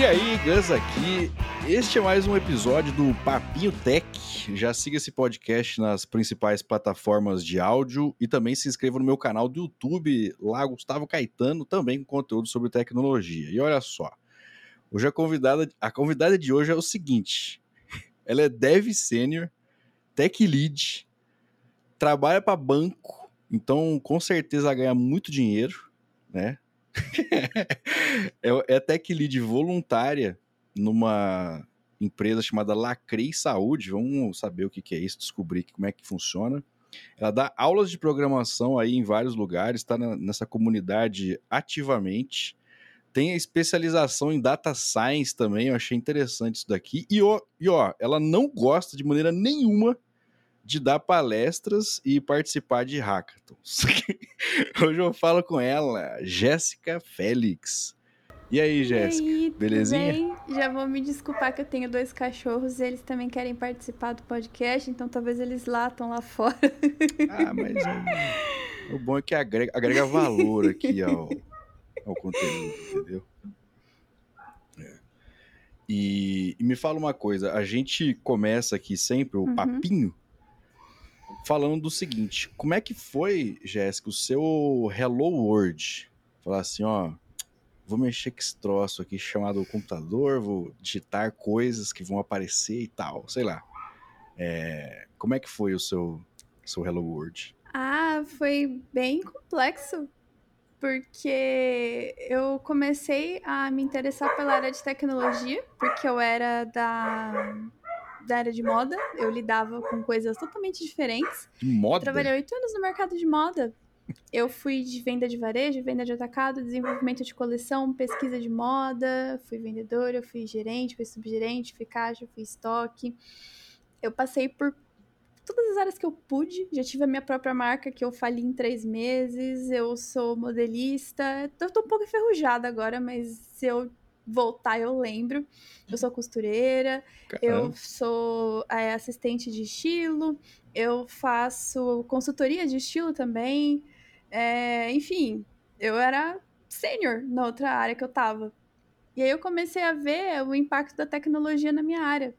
E aí, Gus aqui. Este é mais um episódio do Papinho Tech. Já siga esse podcast nas principais plataformas de áudio e também se inscreva no meu canal do YouTube, lá Gustavo Caetano, também com conteúdo sobre tecnologia. E olha só, hoje a convidada, a convidada de hoje é o seguinte: ela é Dev Senior, Tech Lead, trabalha para banco, então com certeza ganha muito dinheiro, né? é, é tech lead voluntária numa empresa chamada Lacrei Saúde. Vamos saber o que, que é isso, descobrir como é que funciona. Ela dá aulas de programação aí em vários lugares, está nessa comunidade ativamente. Tem a especialização em data science também, eu achei interessante isso daqui. E ó, e ó, ela não gosta de maneira nenhuma de dar palestras e participar de hackathons. Hoje eu falo com ela, Jéssica Félix. E aí, Jéssica? Belezinha? Bem? Já vou me desculpar que eu tenho dois cachorros e eles também querem participar do podcast, então talvez eles latam lá fora. Ah, mas é, o bom é que agrega, agrega valor aqui ao, ao conteúdo, entendeu? É. E, e, me fala uma coisa, a gente começa aqui sempre o uhum. papinho falando do seguinte: como é que foi, Jéssica, o seu Hello World? Falar assim, ó, vou mexer com esse troço aqui chamado computador, vou digitar coisas que vão aparecer e tal, sei lá. É, como é que foi o seu, seu Hello World? Ah, foi bem complexo, porque eu comecei a me interessar pela área de tecnologia, porque eu era da da área de moda. Eu lidava com coisas totalmente diferentes. Moda? Eu trabalhei oito anos no mercado de moda. Eu fui de venda de varejo, venda de atacado, desenvolvimento de coleção, pesquisa de moda, fui vendedora, fui gerente, fui subgerente, fui caixa, fui estoque. Eu passei por todas as áreas que eu pude. Já tive a minha própria marca que eu fali em três meses. Eu sou modelista. Eu tô um pouco enferrujada agora, mas se eu voltar, eu lembro. Eu sou costureira, Caramba. eu sou é, assistente de estilo, eu faço consultoria de estilo também. É, enfim, eu era sênior na outra área que eu tava. E aí eu comecei a ver o impacto da tecnologia na minha área.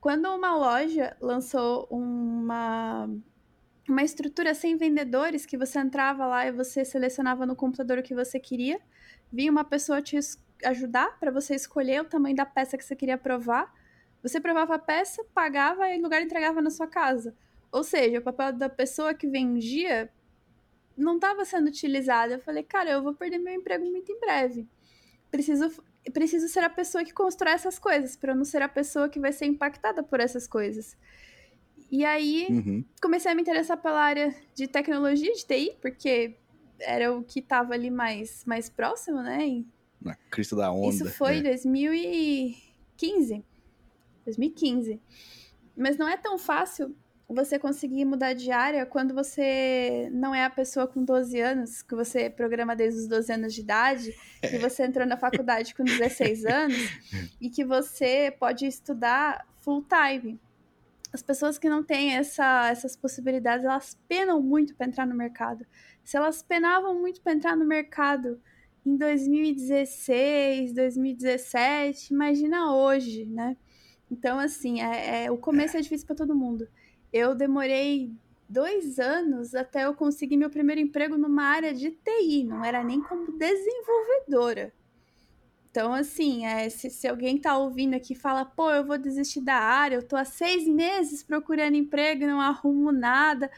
Quando uma loja lançou uma uma estrutura sem vendedores que você entrava lá e você selecionava no computador o que você queria, vinha uma pessoa te ajudar para você escolher o tamanho da peça que você queria provar. Você provava a peça, pagava e o lugar entregava na sua casa. Ou seja, o papel da pessoa que vendia não estava sendo utilizado. Eu falei, cara, eu vou perder meu emprego muito em breve. Preciso, preciso ser a pessoa que constrói essas coisas, para não ser a pessoa que vai ser impactada por essas coisas. E aí, uhum. comecei a me interessar pela área de tecnologia, de TI, porque era o que estava ali mais, mais próximo, né? Na crista da onda. Isso foi em né? 2015. 2015. Mas não é tão fácil você conseguir mudar de área quando você não é a pessoa com 12 anos, que você programa desde os 12 anos de idade, que é. você entrou na faculdade com 16 anos e que você pode estudar full time. As pessoas que não têm essa, essas possibilidades, elas penam muito para entrar no mercado. Se elas penavam muito para entrar no mercado em 2016, 2017, imagina hoje, né? Então, assim, é, é o começo é difícil para todo mundo. Eu demorei dois anos até eu conseguir meu primeiro emprego numa área de TI, não era nem como desenvolvedora. Então, assim, é, se, se, alguém tá ouvindo aqui e fala, pô, eu vou desistir da área, eu tô há seis meses procurando emprego e não arrumo nada.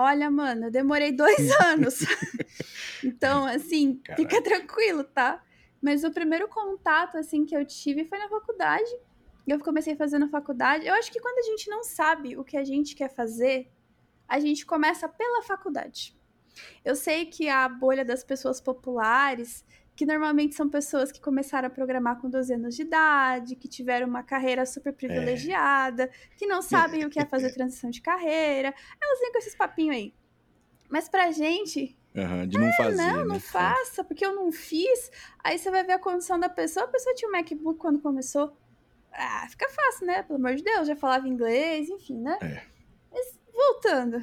Olha, mano, eu demorei dois anos. então, assim, Caraca. fica tranquilo, tá? Mas o primeiro contato, assim, que eu tive foi na faculdade. Eu comecei na faculdade. Eu acho que quando a gente não sabe o que a gente quer fazer, a gente começa pela faculdade. Eu sei que a bolha das pessoas populares que normalmente são pessoas que começaram a programar com 12 anos de idade, que tiveram uma carreira super privilegiada, é. que não sabem o que é fazer transição de carreira. Elas vêm com esses papinhos aí. Mas pra gente. Uhum, de não fazer. Não, não né? faça, porque eu não fiz. Aí você vai ver a condição da pessoa. A pessoa tinha um MacBook quando começou. Ah, fica fácil, né? Pelo amor de Deus, já falava inglês, enfim, né? É. Mas voltando.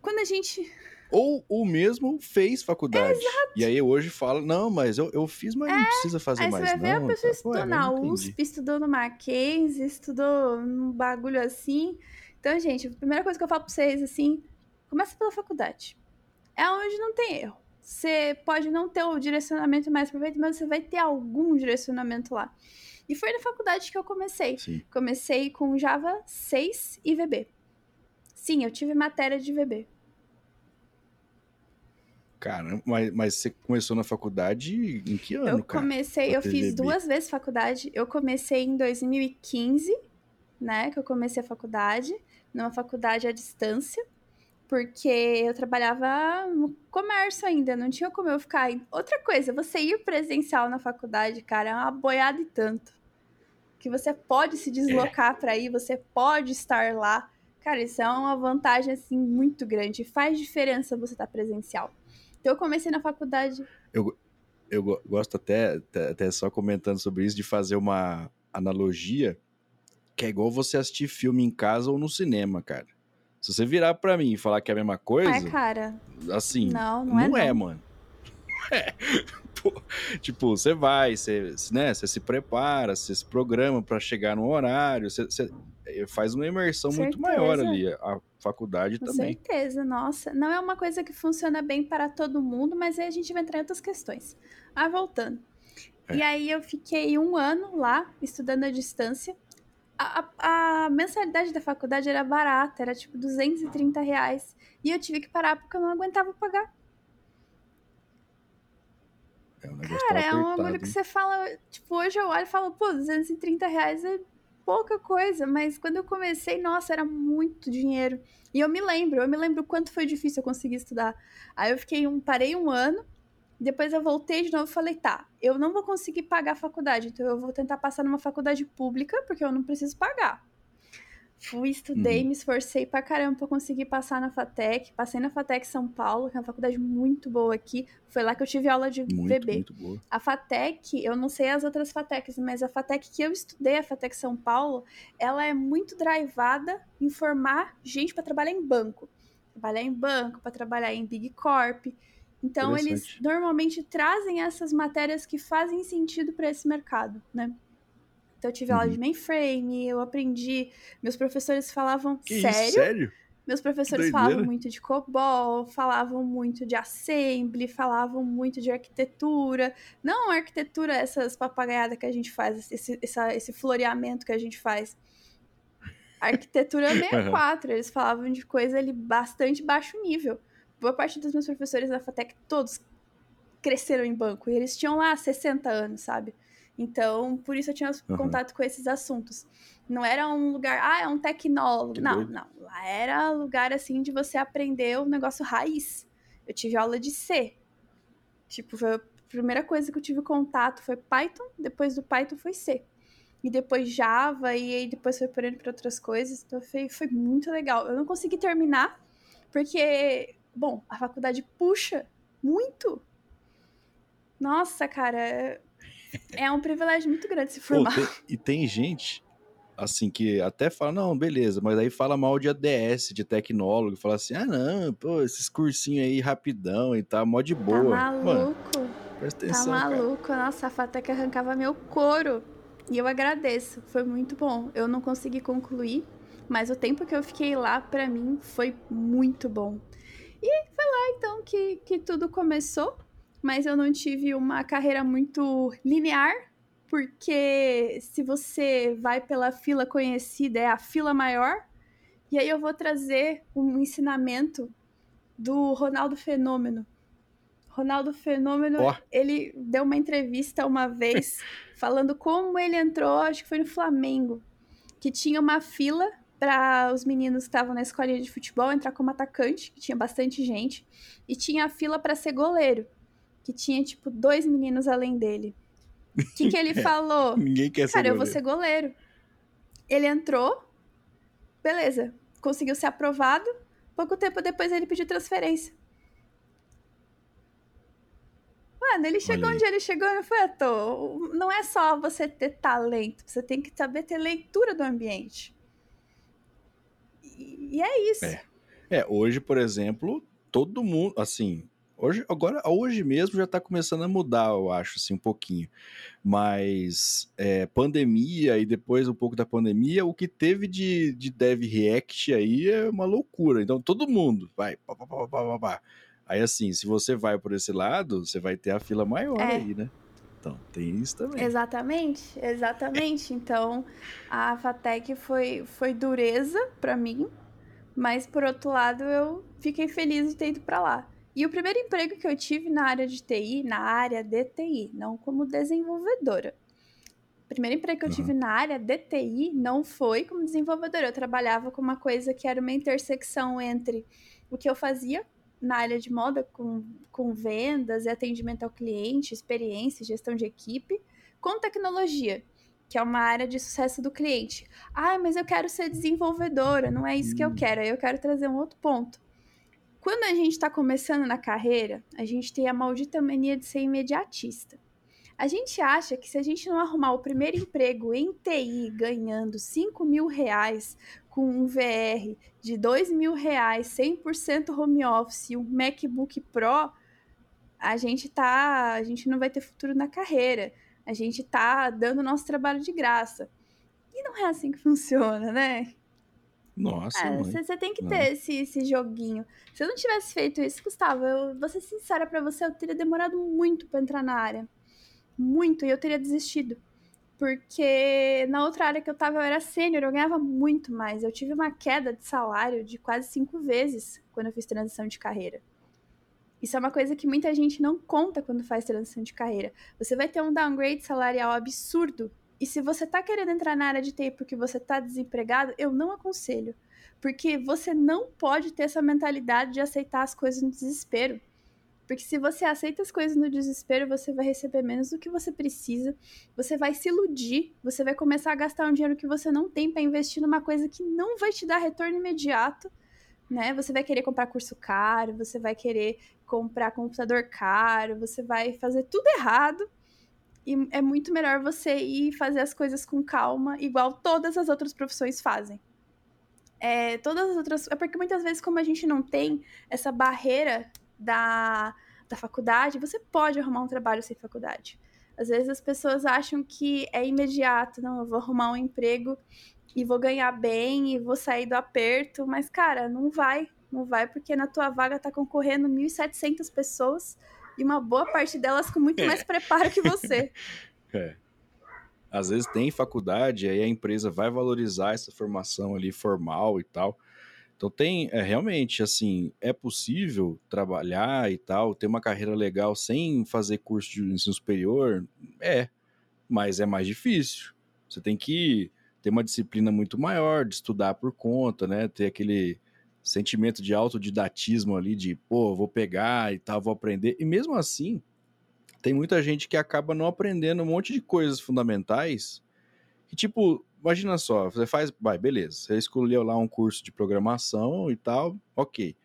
Quando a gente Ou o mesmo fez faculdade. Exato. E aí hoje fala, não, mas eu, eu fiz, mas é, não precisa fazer aí mais. Você vai não, ver a pessoa estudou Ué, na USP, estudou no Mackenzie, estudou num bagulho assim. Então, gente, a primeira coisa que eu falo pra vocês, assim, começa pela faculdade. É onde não tem erro. Você pode não ter o direcionamento mais perfeito, mas você vai ter algum direcionamento lá. E foi na faculdade que eu comecei. Sim. Comecei com Java 6 e VB. Sim, eu tive matéria de VB. Cara, mas, mas você começou na faculdade em que ano, Eu comecei, cara, eu fiz duas vezes faculdade. Eu comecei em 2015, né, que eu comecei a faculdade, numa faculdade à distância, porque eu trabalhava no comércio ainda, não tinha como eu ficar. Outra coisa, você ir presencial na faculdade, cara, é uma boiada e tanto. Que você pode se deslocar é. para ir, você pode estar lá. Cara, isso é uma vantagem assim muito grande. Faz diferença você estar presencial. Então eu comecei na faculdade. Eu, eu gosto até, até só comentando sobre isso, de fazer uma analogia que é igual você assistir filme em casa ou no cinema, cara. Se você virar para mim e falar que é a mesma coisa. É, cara. Assim. Não, não, é. Não é, mano. É. tipo, você vai, você, né, você se prepara, você se programa para chegar no horário, você, você, eh, faz uma imersão muito maior ali. A faculdade Com também. Com certeza, nossa. Não é uma coisa que funciona bem para todo mundo, mas aí a gente vai entrar em outras questões. Ah, voltando. É. E aí eu fiquei um ano lá, estudando à distância. A, a, a, mensalidade da faculdade era barata, era tipo 230 reais. E eu tive que parar porque eu não aguentava pagar. É um Cara, é um bagulho que você fala. Tipo, hoje eu olho e falo, pô, 230 reais é pouca coisa, mas quando eu comecei, nossa, era muito dinheiro. E eu me lembro, eu me lembro quanto foi difícil eu conseguir estudar. Aí eu fiquei um, parei um ano, depois eu voltei de novo e falei, tá, eu não vou conseguir pagar a faculdade, então eu vou tentar passar numa faculdade pública, porque eu não preciso pagar. Fui, estudei, uhum. me esforcei pra caramba pra conseguir passar na FATEC. Passei na FATEC São Paulo, que é uma faculdade muito boa aqui. Foi lá que eu tive aula de muito, VB. Muito boa. A FATEC, eu não sei as outras FATECs, mas a FATEC que eu estudei, a FATEC São Paulo, ela é muito drivada em formar gente para trabalhar em banco. Trabalhar em banco, para trabalhar em Big Corp. Então, eles normalmente trazem essas matérias que fazem sentido para esse mercado, né? Então eu tive uhum. aula de uhum. mainframe, eu aprendi. Meus professores falavam que sério. Isso, sério? Meus professores falavam muito de COBOL, falavam muito de assembly, falavam muito de arquitetura. Não arquitetura, essas papagaiadas que a gente faz, esse, essa, esse floreamento que a gente faz. Arquitetura 64, eles falavam de coisa ali bastante baixo nível. Boa parte dos meus professores da FATEC, todos cresceram em banco. E eles tinham lá 60 anos, sabe? Então, por isso eu tinha uhum. contato com esses assuntos. Não era um lugar, ah, é um tecnólogo. Que não, doido. não. Lá era lugar assim de você aprender o negócio raiz. Eu tive aula de C. Tipo, foi a primeira coisa que eu tive contato foi Python, depois do Python foi C. E depois Java, e aí depois foi por para outras coisas. Então foi, foi muito legal. Eu não consegui terminar, porque, bom, a faculdade puxa muito. Nossa, cara, é um privilégio muito grande se formar. Pô, tem, e tem gente, assim, que até fala, não, beleza, mas aí fala mal de ADS, de tecnólogo, fala assim, ah, não, pô, esses cursinhos aí rapidão e tal, mó de tá boa. Tá maluco. Mano, presta tá atenção, Tá maluco. Cara. Nossa, a Fatec arrancava meu couro. E eu agradeço, foi muito bom. Eu não consegui concluir, mas o tempo que eu fiquei lá, para mim, foi muito bom. E foi lá, então, que, que tudo começou mas eu não tive uma carreira muito linear, porque se você vai pela fila conhecida, é a fila maior. E aí eu vou trazer um ensinamento do Ronaldo Fenômeno. Ronaldo Fenômeno, oh. ele deu uma entrevista uma vez falando como ele entrou, acho que foi no Flamengo, que tinha uma fila para os meninos que estavam na escolinha de futebol entrar como atacante, que tinha bastante gente, e tinha a fila para ser goleiro que tinha, tipo, dois meninos além dele. O que, que ele é, falou? Ninguém quer ser Cara, goleiro. eu vou ser goleiro. Ele entrou, beleza, conseguiu ser aprovado. Pouco tempo depois ele pediu transferência. Mano, ele chegou onde ele chegou não foi à toa. Não é só você ter talento, você tem que saber ter leitura do ambiente. E, e é isso. É. é, hoje, por exemplo, todo mundo, assim, hoje, agora, hoje mesmo já está começando a mudar, eu acho, assim, um pouquinho. Mas é, pandemia e depois um pouco da pandemia, o que teve de, de Dev React aí é uma loucura. Então todo mundo vai. Pá, pá, pá, pá, pá. Aí assim, se você vai por esse lado, você vai ter a fila maior é. aí, né? Então, tem isso também. Exatamente, exatamente. Então, a Fatec foi, foi dureza para mim, mas por outro lado, eu fiquei feliz de ter ido para lá. E o primeiro emprego que eu tive na área de TI, na área de TI, não como desenvolvedora. O primeiro emprego que eu tive uhum. na área de TI não foi como desenvolvedora. Eu trabalhava com uma coisa que era uma intersecção entre o que eu fazia na área de moda, com, com vendas e atendimento ao cliente, experiência, gestão de equipe, com tecnologia, que é uma área de sucesso do cliente. Ah, mas eu quero ser desenvolvedora, não é isso que eu hum. quero. Aí eu quero trazer um outro ponto. Quando a gente está começando na carreira, a gente tem a maldita mania de ser imediatista. A gente acha que se a gente não arrumar o primeiro emprego em TI ganhando 5 mil reais com um VR de 2 mil reais, 100% home office e um MacBook Pro, a gente tá, a gente não vai ter futuro na carreira. A gente tá dando nosso trabalho de graça. E não é assim que funciona, né? Nossa, é, você tem que ter esse, esse joguinho. Se eu não tivesse feito isso, Gustavo, eu vou ser sincera para você, eu teria demorado muito para entrar na área. Muito, e eu teria desistido. Porque na outra área que eu tava, eu era sênior, eu ganhava muito mais. Eu tive uma queda de salário de quase cinco vezes quando eu fiz transição de carreira. Isso é uma coisa que muita gente não conta quando faz transição de carreira. Você vai ter um downgrade salarial absurdo e se você tá querendo entrar na área de TI porque você tá desempregado, eu não aconselho. Porque você não pode ter essa mentalidade de aceitar as coisas no desespero. Porque se você aceita as coisas no desespero, você vai receber menos do que você precisa, você vai se iludir, você vai começar a gastar um dinheiro que você não tem para investir numa coisa que não vai te dar retorno imediato, né? Você vai querer comprar curso caro, você vai querer comprar computador caro, você vai fazer tudo errado e é muito melhor você ir fazer as coisas com calma, igual todas as outras profissões fazem. É, todas as outras. É porque muitas vezes, como a gente não tem essa barreira da, da faculdade, você pode arrumar um trabalho sem faculdade. Às vezes as pessoas acham que é imediato, não, eu vou arrumar um emprego e vou ganhar bem e vou sair do aperto, mas cara, não vai, não vai porque na tua vaga tá concorrendo 1.700 pessoas e uma boa parte delas com muito mais preparo que você. É. Às vezes tem faculdade, aí a empresa vai valorizar essa formação ali formal e tal. Então tem, é, realmente, assim, é possível trabalhar e tal, ter uma carreira legal sem fazer curso de ensino superior? É, mas é mais difícil. Você tem que ter uma disciplina muito maior, de estudar por conta, né? Ter aquele sentimento de autodidatismo ali, de, pô, vou pegar e tal, vou aprender. E mesmo assim, tem muita gente que acaba não aprendendo um monte de coisas fundamentais. Que, tipo, imagina só, você faz, vai, beleza, você escolheu lá um curso de programação e tal, ok.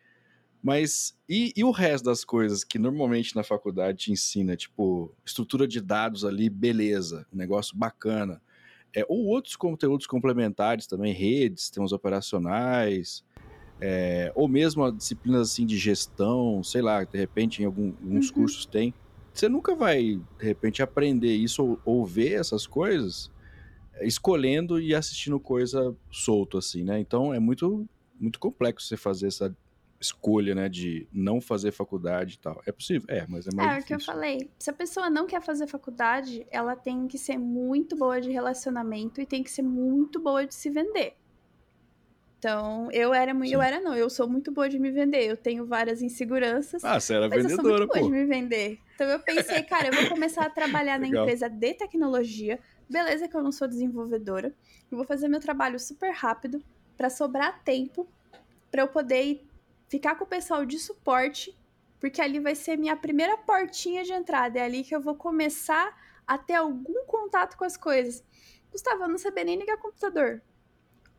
Mas e, e, o resto das coisas que normalmente na faculdade te ensina, tipo, estrutura de dados ali, beleza, um negócio bacana. É, ou outros conteúdos complementares também, redes, sistemas operacionais, é, ou mesmo disciplinas assim de gestão, sei lá, de repente em algum, alguns uhum. cursos tem. Você nunca vai, de repente, aprender isso ou, ou, ver essas coisas é, escolhendo e assistindo coisa solto, assim, né? Então é muito, muito complexo você fazer essa escolha, né, de não fazer faculdade e tal. É possível? É, mas é mais É, o que eu falei. Se a pessoa não quer fazer faculdade, ela tem que ser muito boa de relacionamento e tem que ser muito boa de se vender. Então, eu era muito. Eu era não, eu sou muito boa de me vender. Eu tenho várias inseguranças. Ah, você era mas vendedora, eu sou muito pô. boa de me vender. Então eu pensei, cara, eu vou começar a trabalhar na empresa de tecnologia. Beleza que eu não sou desenvolvedora. Eu vou fazer meu trabalho super rápido para sobrar tempo para eu poder ficar com o pessoal de suporte, porque ali vai ser minha primeira portinha de entrada. É ali que eu vou começar a ter algum contato com as coisas. Gustavo, eu não sabia nem ligar computador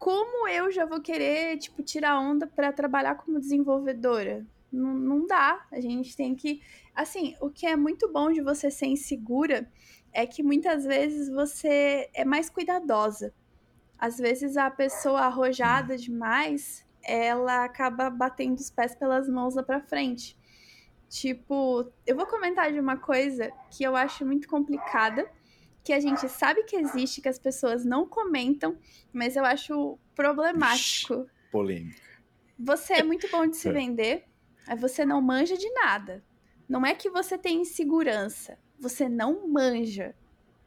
como eu já vou querer, tipo, tirar onda para trabalhar como desenvolvedora? Não, não dá. A gente tem que. Assim, o que é muito bom de você ser insegura é que muitas vezes você é mais cuidadosa. Às vezes a pessoa arrojada demais, ela acaba batendo os pés pelas mãos lá pra frente. Tipo, eu vou comentar de uma coisa que eu acho muito complicada, que a gente sabe que existe, que as pessoas não comentam, mas eu acho problemático. Polêmica. Você é muito bom de se vender, mas você não manja de nada. Não é que você tem insegurança, você não manja.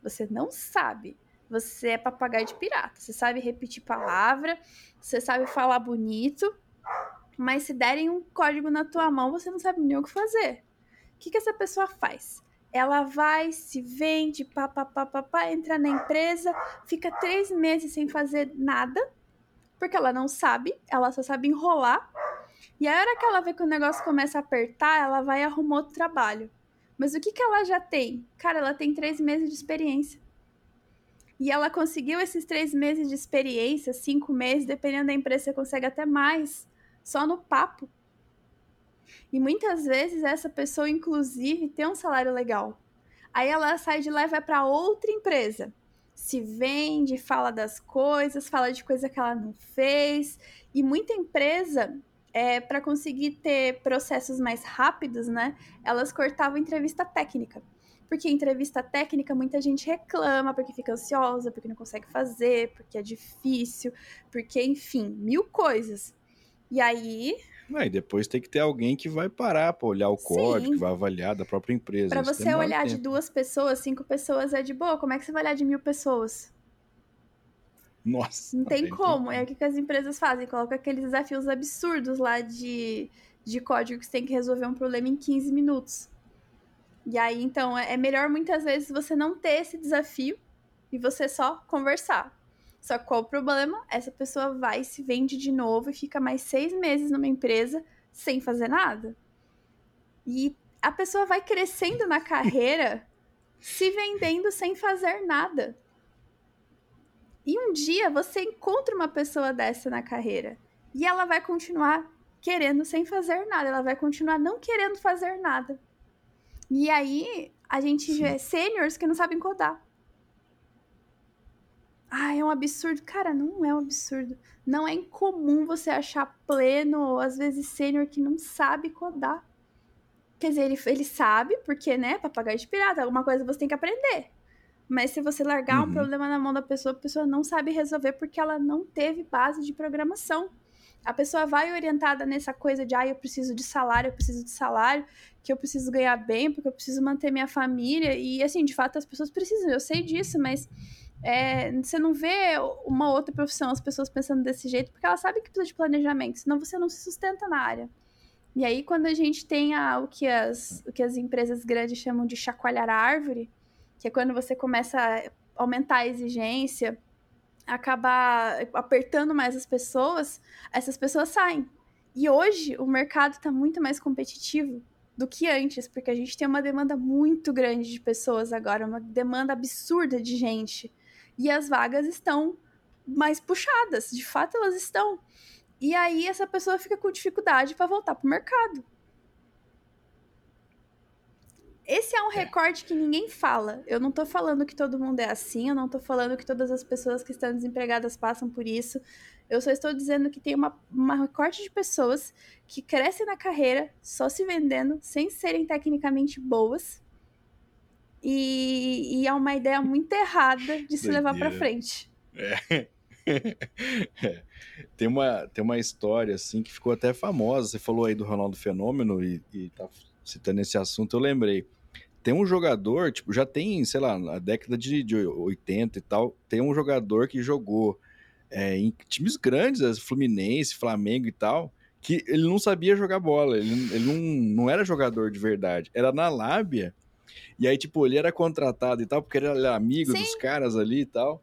Você não sabe. Você é papagaio de pirata. Você sabe repetir palavra, você sabe falar bonito, mas se derem um código na tua mão, você não sabe nem o que fazer. O que, que essa pessoa faz? Ela vai, se vende, papapá, papá, entra na empresa, fica três meses sem fazer nada, porque ela não sabe, ela só sabe enrolar. E a hora que ela vê que o negócio começa a apertar, ela vai e outro trabalho. Mas o que, que ela já tem? Cara, ela tem três meses de experiência. E ela conseguiu esses três meses de experiência, cinco meses, dependendo da empresa, você consegue até mais, só no papo. E muitas vezes essa pessoa, inclusive, tem um salário legal. Aí ela sai de lá e vai para outra empresa. Se vende, fala das coisas, fala de coisa que ela não fez. E muita empresa, é, para conseguir ter processos mais rápidos, né? Elas cortavam entrevista técnica. Porque entrevista técnica muita gente reclama, porque fica ansiosa, porque não consegue fazer, porque é difícil, porque, enfim, mil coisas. E aí. É, e depois tem que ter alguém que vai parar para olhar o código, Sim. que vai avaliar da própria empresa. Para você olhar tempo. de duas pessoas, cinco pessoas é de boa. Como é que você vai olhar de mil pessoas? Nossa. Não tem como. É o que as empresas fazem. Colocam aqueles desafios absurdos lá de, de código que você tem que resolver um problema em 15 minutos. E aí, então, é, é melhor muitas vezes você não ter esse desafio e você só conversar. Só que qual o problema? Essa pessoa vai, se vende de novo e fica mais seis meses numa empresa sem fazer nada. E a pessoa vai crescendo na carreira se vendendo sem fazer nada. E um dia você encontra uma pessoa dessa na carreira e ela vai continuar querendo sem fazer nada, ela vai continuar não querendo fazer nada. E aí a gente vê seniors que não sabem codar. Ah, é um absurdo. Cara, não é um absurdo. Não é incomum você achar pleno ou às vezes sênior que não sabe codar. Quer dizer, ele, ele sabe, porque, né, papagaio de pirata, alguma coisa você tem que aprender. Mas se você largar uhum. um problema na mão da pessoa, a pessoa não sabe resolver porque ela não teve base de programação a pessoa vai orientada nessa coisa de, ah, eu preciso de salário, eu preciso de salário, que eu preciso ganhar bem, porque eu preciso manter minha família. E, assim, de fato, as pessoas precisam, eu sei disso, mas é, você não vê uma outra profissão, as pessoas pensando desse jeito, porque elas sabem que precisa de planejamento, senão você não se sustenta na área. E aí, quando a gente tem a, o, que as, o que as empresas grandes chamam de chacoalhar a árvore, que é quando você começa a aumentar a exigência, acabar apertando mais as pessoas, essas pessoas saem. E hoje o mercado está muito mais competitivo do que antes, porque a gente tem uma demanda muito grande de pessoas agora, uma demanda absurda de gente. E as vagas estão mais puxadas, de fato elas estão. E aí essa pessoa fica com dificuldade para voltar para o mercado. Esse é um é. recorte que ninguém fala. Eu não tô falando que todo mundo é assim, eu não tô falando que todas as pessoas que estão desempregadas passam por isso. Eu só estou dizendo que tem uma, uma recorte de pessoas que crescem na carreira só se vendendo, sem serem tecnicamente boas. E, e é uma ideia muito errada de se levar para frente. É. é. Tem, uma, tem uma história assim que ficou até famosa. Você falou aí do Ronaldo Fenômeno e, e tá citando esse assunto, eu lembrei tem um jogador, tipo, já tem, sei lá, na década de, de 80 e tal, tem um jogador que jogou é, em times grandes, Fluminense, Flamengo e tal, que ele não sabia jogar bola, ele, ele não, não era jogador de verdade, era na lábia. E aí, tipo, ele era contratado e tal, porque ele era amigo Sim. dos caras ali e tal.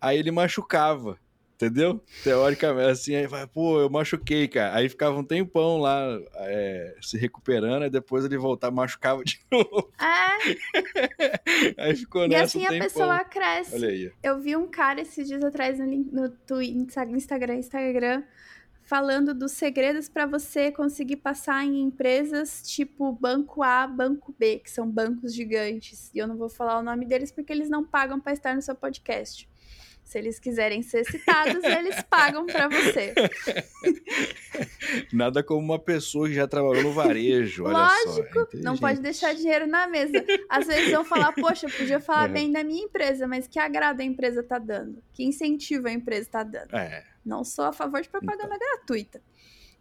Aí ele machucava. Entendeu? Teoricamente, assim, aí vai, pô, eu machuquei, cara. Aí ficava um tempão lá é, se recuperando, e depois ele voltava, machucava de novo. É. aí ficou e nessa. E assim um a pessoa cresce. Olha aí. Eu vi um cara esses dias atrás no, no Twitter, Instagram, Instagram, falando dos segredos para você conseguir passar em empresas tipo Banco A, Banco B, que são bancos gigantes. E eu não vou falar o nome deles porque eles não pagam para estar no seu podcast. Se eles quiserem ser citados, eles pagam para você. Nada como uma pessoa que já trabalhou no varejo, Lógico, só. não pode deixar dinheiro na mesa. Às vezes vão falar, poxa, podia falar é. bem da minha empresa, mas que agrado a empresa tá dando? Que incentivo a empresa tá dando? É. Não sou a favor de propaganda então. gratuita.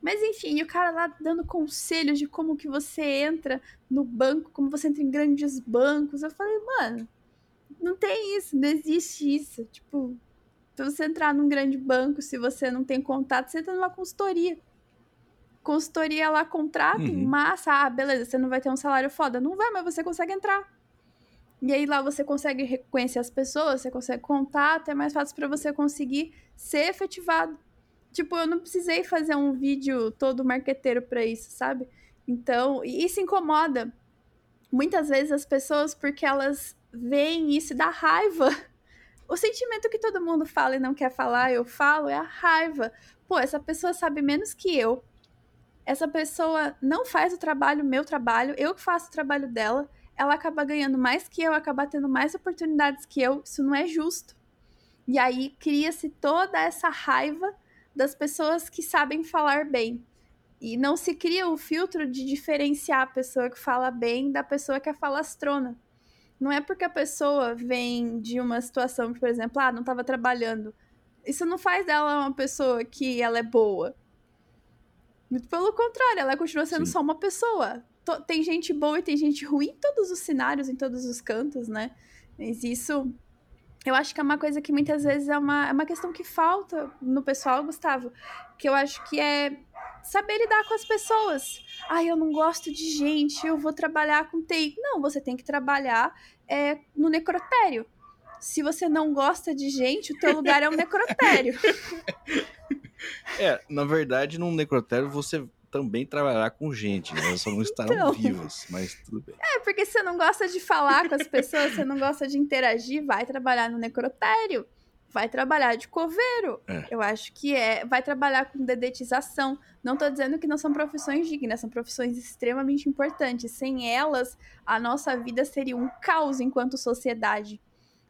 Mas enfim, o cara lá dando conselhos de como que você entra no banco, como você entra em grandes bancos. Eu falei, mano, não tem isso, não existe isso. Tipo, pra você entrar num grande banco, se você não tem contato, você entra numa consultoria. Consultoria lá, contrato, uhum. massa, ah, beleza, você não vai ter um salário foda. Não vai, mas você consegue entrar. E aí lá você consegue reconhecer as pessoas, você consegue contato, é mais fácil para você conseguir ser efetivado. Tipo, eu não precisei fazer um vídeo todo marqueteiro para isso, sabe? Então, isso incomoda muitas vezes as pessoas porque elas veem isso e dá raiva. O sentimento que todo mundo fala e não quer falar, eu falo, é a raiva. Pô, essa pessoa sabe menos que eu. Essa pessoa não faz o trabalho, meu trabalho, eu que faço o trabalho dela. Ela acaba ganhando mais que eu, acaba tendo mais oportunidades que eu. Isso não é justo. E aí cria-se toda essa raiva das pessoas que sabem falar bem. E não se cria o filtro de diferenciar a pessoa que fala bem da pessoa que é falastrona. Não é porque a pessoa vem de uma situação, por exemplo, ah, não estava trabalhando. Isso não faz dela uma pessoa que ela é boa. Muito pelo contrário, ela continua sendo Sim. só uma pessoa. Tem gente boa e tem gente ruim em todos os cenários, em todos os cantos, né? Mas isso eu acho que é uma coisa que muitas vezes é uma, é uma questão que falta no pessoal, Gustavo. Que eu acho que é saber lidar com as pessoas. Ah, eu não gosto de gente, eu vou trabalhar com TI. Não, você tem que trabalhar é, no necrotério. Se você não gosta de gente, o teu lugar é um necrotério. É, na verdade, num necrotério você também trabalhar com gente, né? Elas só não estarão então, vivas, mas tudo bem. É, porque você não gosta de falar com as pessoas, você não gosta de interagir, vai trabalhar no necrotério vai trabalhar de coveiro. É. Eu acho que é. Vai trabalhar com dedetização. Não estou dizendo que não são profissões dignas, são profissões extremamente importantes. Sem elas, a nossa vida seria um caos enquanto sociedade.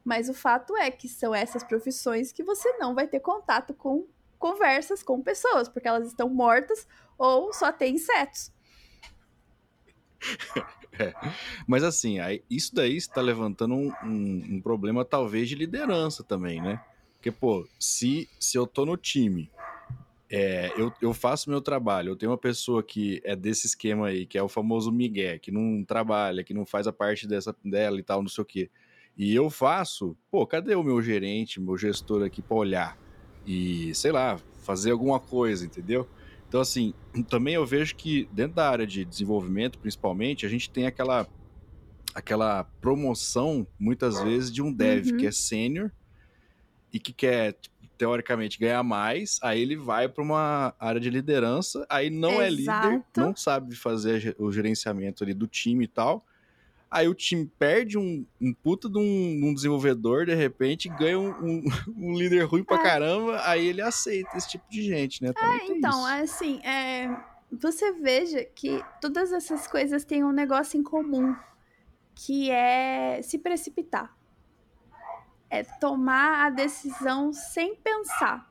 Mas o fato é que são essas profissões que você não vai ter contato com conversas com pessoas, porque elas estão mortas ou só tem insetos. É. Mas assim, isso daí está levantando um, um, um, problema talvez de liderança também, né? Porque, pô, se, se eu tô no time, é, eu, eu faço meu trabalho, eu tenho uma pessoa que é desse esquema aí, que é o famoso Miguel, que não trabalha, que não faz a parte dessa, dela e tal, não sei o quê. E eu faço, pô, cadê o meu gerente, meu gestor aqui para olhar? E, sei lá, fazer alguma coisa, entendeu? Então, assim, também eu vejo que dentro da área de desenvolvimento, principalmente, a gente tem aquela, aquela promoção, muitas vezes, de um dev uhum. que é sênior e que quer, teoricamente, ganhar mais, aí ele vai para uma área de liderança, aí não Exato. é líder, não sabe fazer o gerenciamento ali do time e tal, Aí o time perde um, um puta de um, um desenvolvedor, de repente, ganha um, um, um, líder ruim pra é. caramba, aí ele aceita esse tipo de gente, né? Também é, então, assim, é, você veja que todas essas coisas têm um negócio em comum, que é se precipitar. É tomar a decisão sem pensar.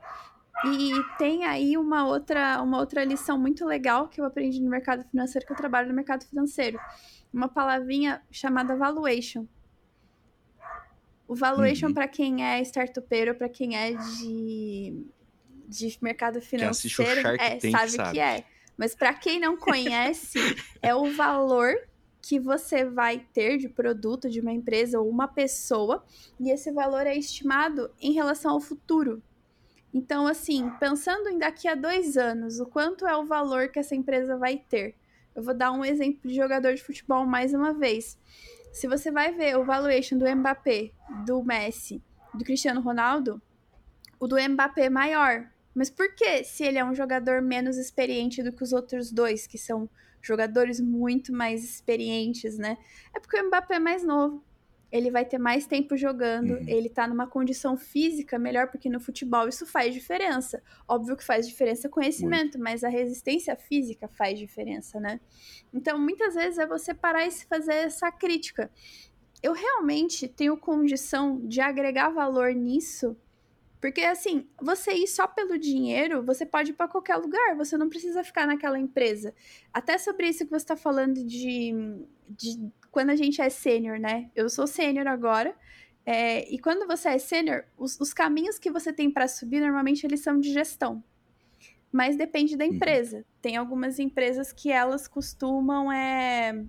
E tem aí uma outra, uma outra lição muito legal que eu aprendi no mercado financeiro, que eu trabalho no mercado financeiro uma palavrinha chamada valuation. O valuation, uhum. para quem é startupeiro, para quem é de, de mercado financeiro, é, Tank, sabe, sabe que é. Mas para quem não conhece, é o valor que você vai ter de produto de uma empresa ou uma pessoa, e esse valor é estimado em relação ao futuro. Então, assim, pensando em daqui a dois anos, o quanto é o valor que essa empresa vai ter? Eu vou dar um exemplo de jogador de futebol mais uma vez. Se você vai ver o valuation do Mbappé, do Messi, do Cristiano Ronaldo, o do Mbappé é maior. Mas por que se ele é um jogador menos experiente do que os outros dois, que são jogadores muito mais experientes, né? É porque o Mbappé é mais novo ele vai ter mais tempo jogando, uhum. ele tá numa condição física melhor, porque no futebol isso faz diferença. Óbvio que faz diferença conhecimento, Muito. mas a resistência física faz diferença, né? Então, muitas vezes é você parar e se fazer essa crítica. Eu realmente tenho condição de agregar valor nisso Porque assim, você ir só pelo dinheiro, você pode ir para qualquer lugar, você não precisa ficar naquela empresa. Até sobre isso que você está falando de, de quando a gente é sênior, né? Eu sou sênior agora. É, e quando você é sênior, os, os caminhos que você tem para subir, normalmente eles são de gestão. Mas depende da uhum. empresa. Tem algumas empresas que elas costumam é,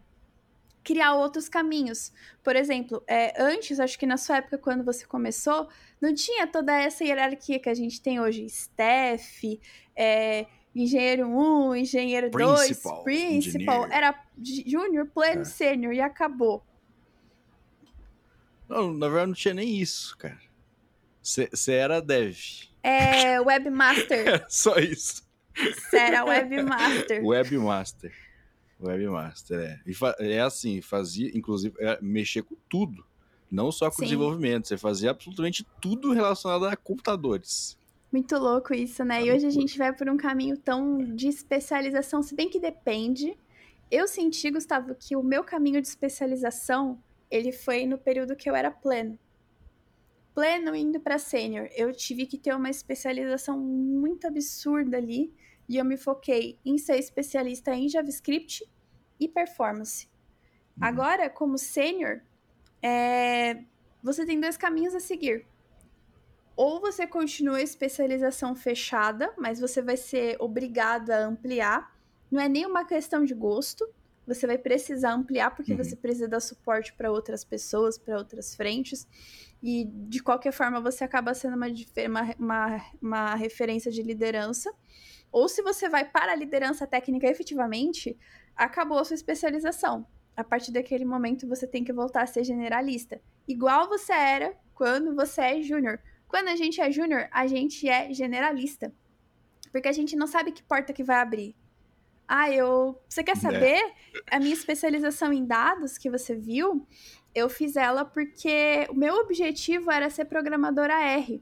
criar outros caminhos. Por exemplo, é, antes, acho que na sua época, quando você começou, não tinha toda essa hierarquia que a gente tem hoje. Staff, é, engenheiro 1, engenheiro 2, principal. principal era júnior, pleno, é. sênior e acabou. Não, na verdade não tinha nem isso, cara. Você era dev. É, webmaster. era só isso. Você era webmaster. Webmaster. Webmaster, é. E é assim, fazia, inclusive, é, mexer com tudo. Não só com Sim. desenvolvimento, você fazia absolutamente tudo relacionado a computadores. Muito louco isso, né? É e hoje a gente vai por um caminho tão de especialização, se bem que depende. Eu senti, Gustavo, que o meu caminho de especialização, ele foi no período que eu era pleno. Pleno indo para sênior. Eu tive que ter uma especialização muito absurda ali e eu me foquei em ser especialista em JavaScript e performance. Uhum. Agora, como sênior, é... você tem dois caminhos a seguir. Ou você continua a especialização fechada, mas você vai ser obrigado a ampliar. Não é nem uma questão de gosto, você vai precisar ampliar porque uhum. você precisa dar suporte para outras pessoas, para outras frentes. E de qualquer forma você acaba sendo uma, uma, uma, uma referência de liderança ou se você vai para a liderança técnica efetivamente, acabou a sua especialização. A partir daquele momento você tem que voltar a ser generalista, igual você era quando você é júnior. Quando a gente é júnior, a gente é generalista. Porque a gente não sabe que porta que vai abrir. Ah, eu. Você quer é. saber? É. A minha especialização em dados que você viu, eu fiz ela porque o meu objetivo era ser programadora R.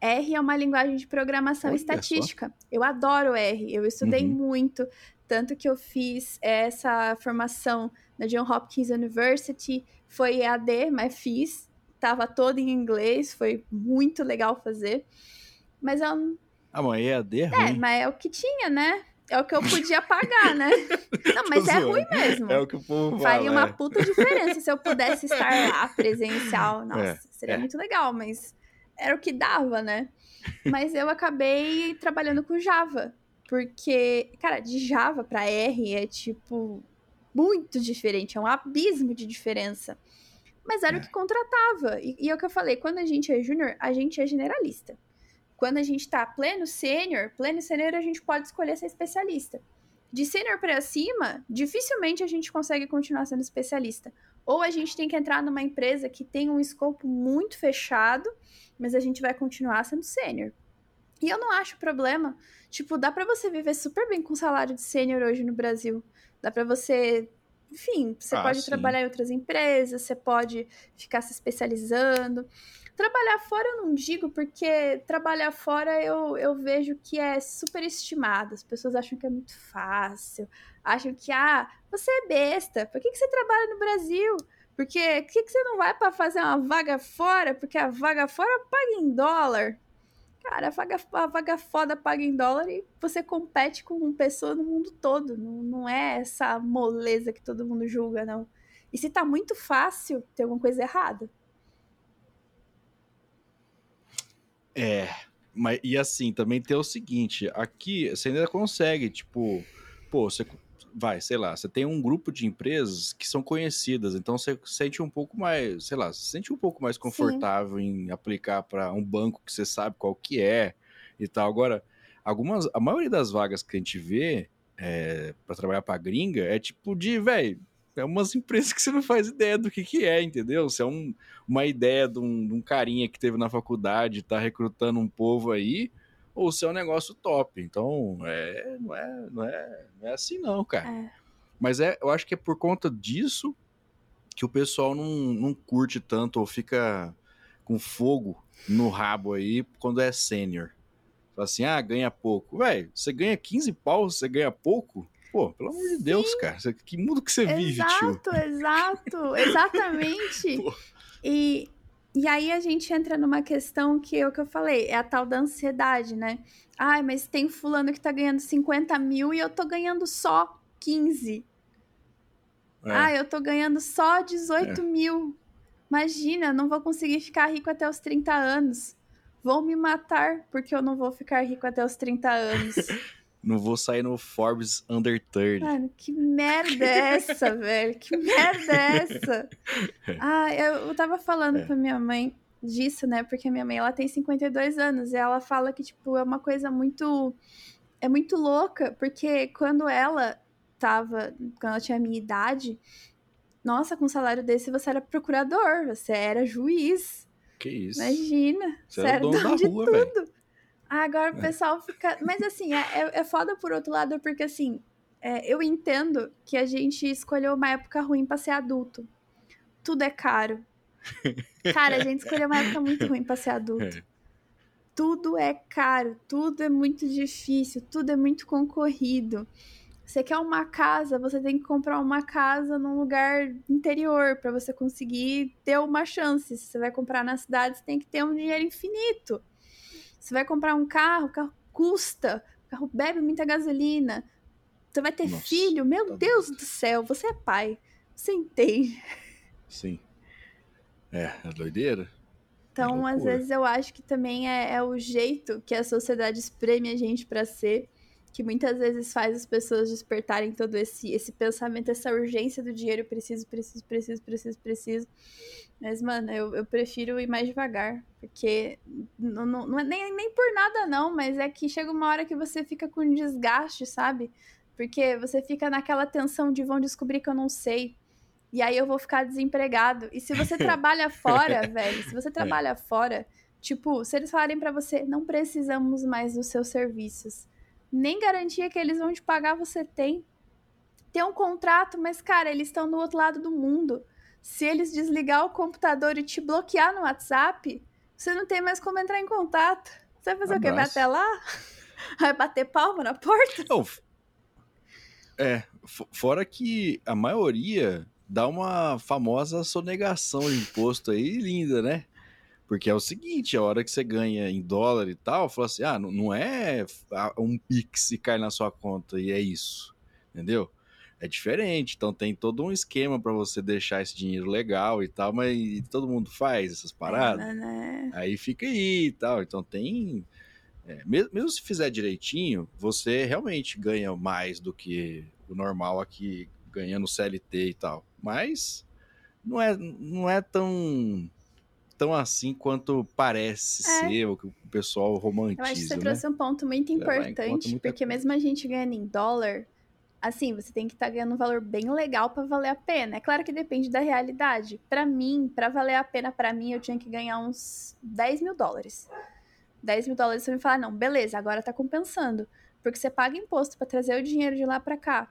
R é uma linguagem de programação Olha estatística. Só. Eu adoro R, eu estudei uhum. muito, tanto que eu fiz essa formação na John Hopkins University, foi EAD, mas fiz, tava todo em inglês, foi muito legal fazer. Mas eu Ah, mas EAD é, é ruim. É, mas é o que tinha, né? É o que eu podia pagar, né? Não, mas é ruim mesmo. É o que o povo fala, Faria uma é. puta diferença se eu pudesse estar lá presencial. Nossa, é, seria é. muito legal, mas era o que dava, né? Mas eu acabei trabalhando com Java. Porque, cara, de Java para R é tipo muito diferente, é um abismo de diferença. Mas era é. o que contratava. E, e é o que eu falei, quando a gente é júnior, a gente é generalista. Quando a gente tá pleno sênior, pleno sênior a gente pode escolher ser especialista. De sênior para cima, dificilmente a gente consegue continuar sendo especialista. Ou a gente tem que entrar numa empresa que tem um escopo muito fechado mas a gente vai continuar sendo sênior. E eu não acho problema. Tipo, dá para você viver super bem com salário de sênior hoje no Brasil. Dá para você. Enfim, você ah, pode sim. trabalhar em outras empresas, você pode ficar se especializando. Trabalhar fora eu não digo, porque trabalhar fora eu, eu vejo que é super estimado. As pessoas acham que é muito fácil, acham que, ah, você é besta, por que, que você trabalha no Brasil? Porque o que, que você não vai para fazer uma vaga fora? Porque a vaga fora paga em dólar. Cara, a vaga, a vaga foda paga em dólar e você compete com pessoa no mundo todo. Não, não é essa moleza que todo mundo julga, não. E se tá muito fácil, tem alguma coisa errada. É, mas e assim, também tem o seguinte, aqui você ainda consegue, tipo, pô, você vai, sei lá, você tem um grupo de empresas que são conhecidas, então você sente um pouco mais, sei lá, se sente um pouco mais confortável Sim. em aplicar para um banco que você sabe qual que é e tal. Agora, algumas, a maioria das vagas que a gente vê é, para trabalhar para gringa é tipo de, velho, é umas empresas que você não faz ideia do que que é, entendeu? Se é um, uma ideia de um, de um carinha que teve na faculdade, tá recrutando um povo aí, ou se é um negócio top. Então, é, não, é, não, é, não é assim não, cara. É. Mas é, eu acho que é por conta disso que o pessoal não, não curte tanto ou fica com fogo no rabo aí quando é sênior. Fala assim, ah, ganha pouco. Véi, você ganha 15 pau, você ganha pouco? Pô, pelo amor de Sim. Deus, cara. Que mundo que você exato, vive, tio. Exato, exato. Exatamente. e E aí a gente entra numa questão que é o que eu falei, é a tal da ansiedade, né? Ai, mas tem fulano que tá ganhando 50 mil e eu tô ganhando só 15. É. Ah, eu tô ganhando só 18 é. mil. Imagina, eu não vou conseguir ficar rico até os 30 anos. Vou me matar porque eu não vou ficar rico até os 30 anos. não vou sair no Forbes Under 30. Mano, que merda é essa, velho? Que merda é essa? Ah, eu, eu tava falando é. pra minha mãe disso, né? Porque minha mãe, ela tem 52 anos e ela fala que, tipo, é uma coisa muito... É muito louca, porque quando ela tava... Quando ela tinha a minha idade... Nossa, com um salário desse você era procurador, você era juiz. Que isso? Imagina, você, você era dono, dono de rua, tudo. Véio. Agora o é. pessoal fica. Mas assim, é, é, é foda por outro lado, porque assim, é, eu entendo que a gente escolheu uma época ruim pra ser adulto. Tudo é caro. Cara, a gente escolheu uma época muito ruim pra ser adulto. É. Tudo é caro, tudo é muito difícil, tudo é muito concorrido. Você quer uma casa, você tem que comprar uma casa num lugar interior para você conseguir ter uma chance. Se você vai comprar na cidade, você tem que ter um dinheiro infinito. Você vai comprar um carro, o carro custa, o carro bebe muita gasolina. Você vai ter Nossa, filho, meu tá Deus do céu, você é pai. Você entende? Sim. É, é doideira. Então, é às vezes, eu acho que também é, é, o jeito que a sociedade espreme a gente para ser, que muitas vezes faz as pessoas despertarem todo esse, esse pensamento, essa urgência do dinheiro, preciso, preciso, preciso, preciso, preciso. Mas, mano, eu, eu prefiro ir mais devagar. Porque não, não, não é nem, nem por nada, não, mas é que chega uma hora que você fica com desgaste, sabe? Porque você fica naquela tensão de vão descobrir que eu não sei. E aí eu vou ficar desempregado. E se você trabalha fora, velho, se você é. trabalha fora, tipo, se eles falarem para você, não precisamos mais dos seus serviços, nem garantia que eles vão te pagar você tem. Tem um contrato, mas, cara, eles estão do outro lado do mundo. Se eles desligar o computador e te bloquear no WhatsApp, você não tem mais como entrar em contato. Você vai fazer o quê? Vai até lá? Vai bater palma na porta? Oh, é, fora que a maioria dá uma famosa sonegação de imposto aí linda, né? Porque é o seguinte, a hora que você ganha em dólar e tal, fala assim, ah, não é um Pix e cai na sua conta e é isso, entendeu? é diferente. Então tem todo um esquema para você deixar esse dinheiro legal e tal, mas todo mundo faz essas paradas. É, né? Aí fica aí e tal. Então tem. É, mesmo, mesmo se fizer direitinho, você realmente ganha mais do que o normal aqui, ganhando CLT e tal. Mas não é, não é tão tão assim quanto parece é. ser, o que o pessoal romantiza. Eu acho que você né? trouxe um ponto muito importante, porque mesmo a gente ganhando em dólar, assim, você tem que estar tá ganhando um valor bem legal para valer a pena. É claro que depende da realidade. Para mim, para valer a pena para mim, eu tinha que ganhar uns 10 mil dólares. 10 mil dólares você me fala, não, beleza, agora tá compensando. Porque você paga imposto para trazer o dinheiro de lá para cá.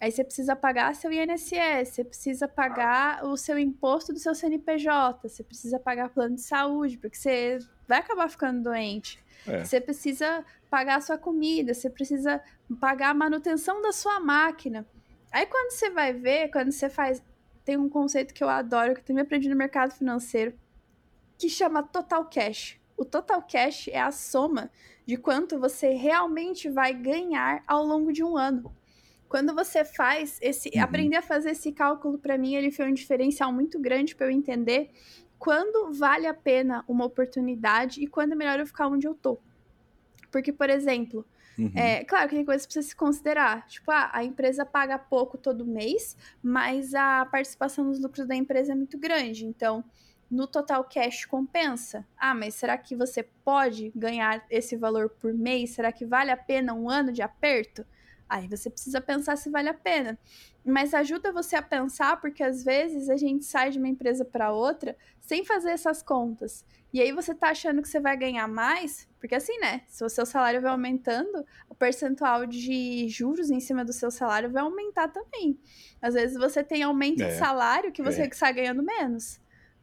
Aí você precisa pagar seu INSS, você precisa pagar o seu imposto do seu CNPJ, você precisa pagar plano de saúde, porque você vai acabar ficando doente. É. Você precisa pagar a sua comida, você precisa pagar a manutenção da sua máquina. Aí quando você vai ver, quando você faz. Tem um conceito que eu adoro, que eu também aprendi no mercado financeiro, que chama Total Cash. O Total Cash é a soma de quanto você realmente vai ganhar ao longo de um ano. Quando você faz esse. Uhum. Aprender a fazer esse cálculo, para mim, ele foi um diferencial muito grande para eu entender quando vale a pena uma oportunidade e quando é melhor eu ficar onde eu tô. Porque, por exemplo, uhum. é, claro que tem coisas que precisa se considerar. Tipo, ah, a empresa paga pouco todo mês, mas a participação nos lucros da empresa é muito grande. Então, no total cash compensa. Ah, mas será que você pode ganhar esse valor por mês? Será que vale a pena um ano de aperto? Aí você precisa pensar se vale a pena. Mas ajuda você a pensar, porque às vezes a gente sai de uma empresa para outra sem fazer essas contas. E aí você tá achando que você vai ganhar mais, porque assim, né? Se o seu salário vai aumentando, o percentual de juros em cima do seu salário vai aumentar também. Às vezes você tem aumento é, de salário que você é. está ganhando menos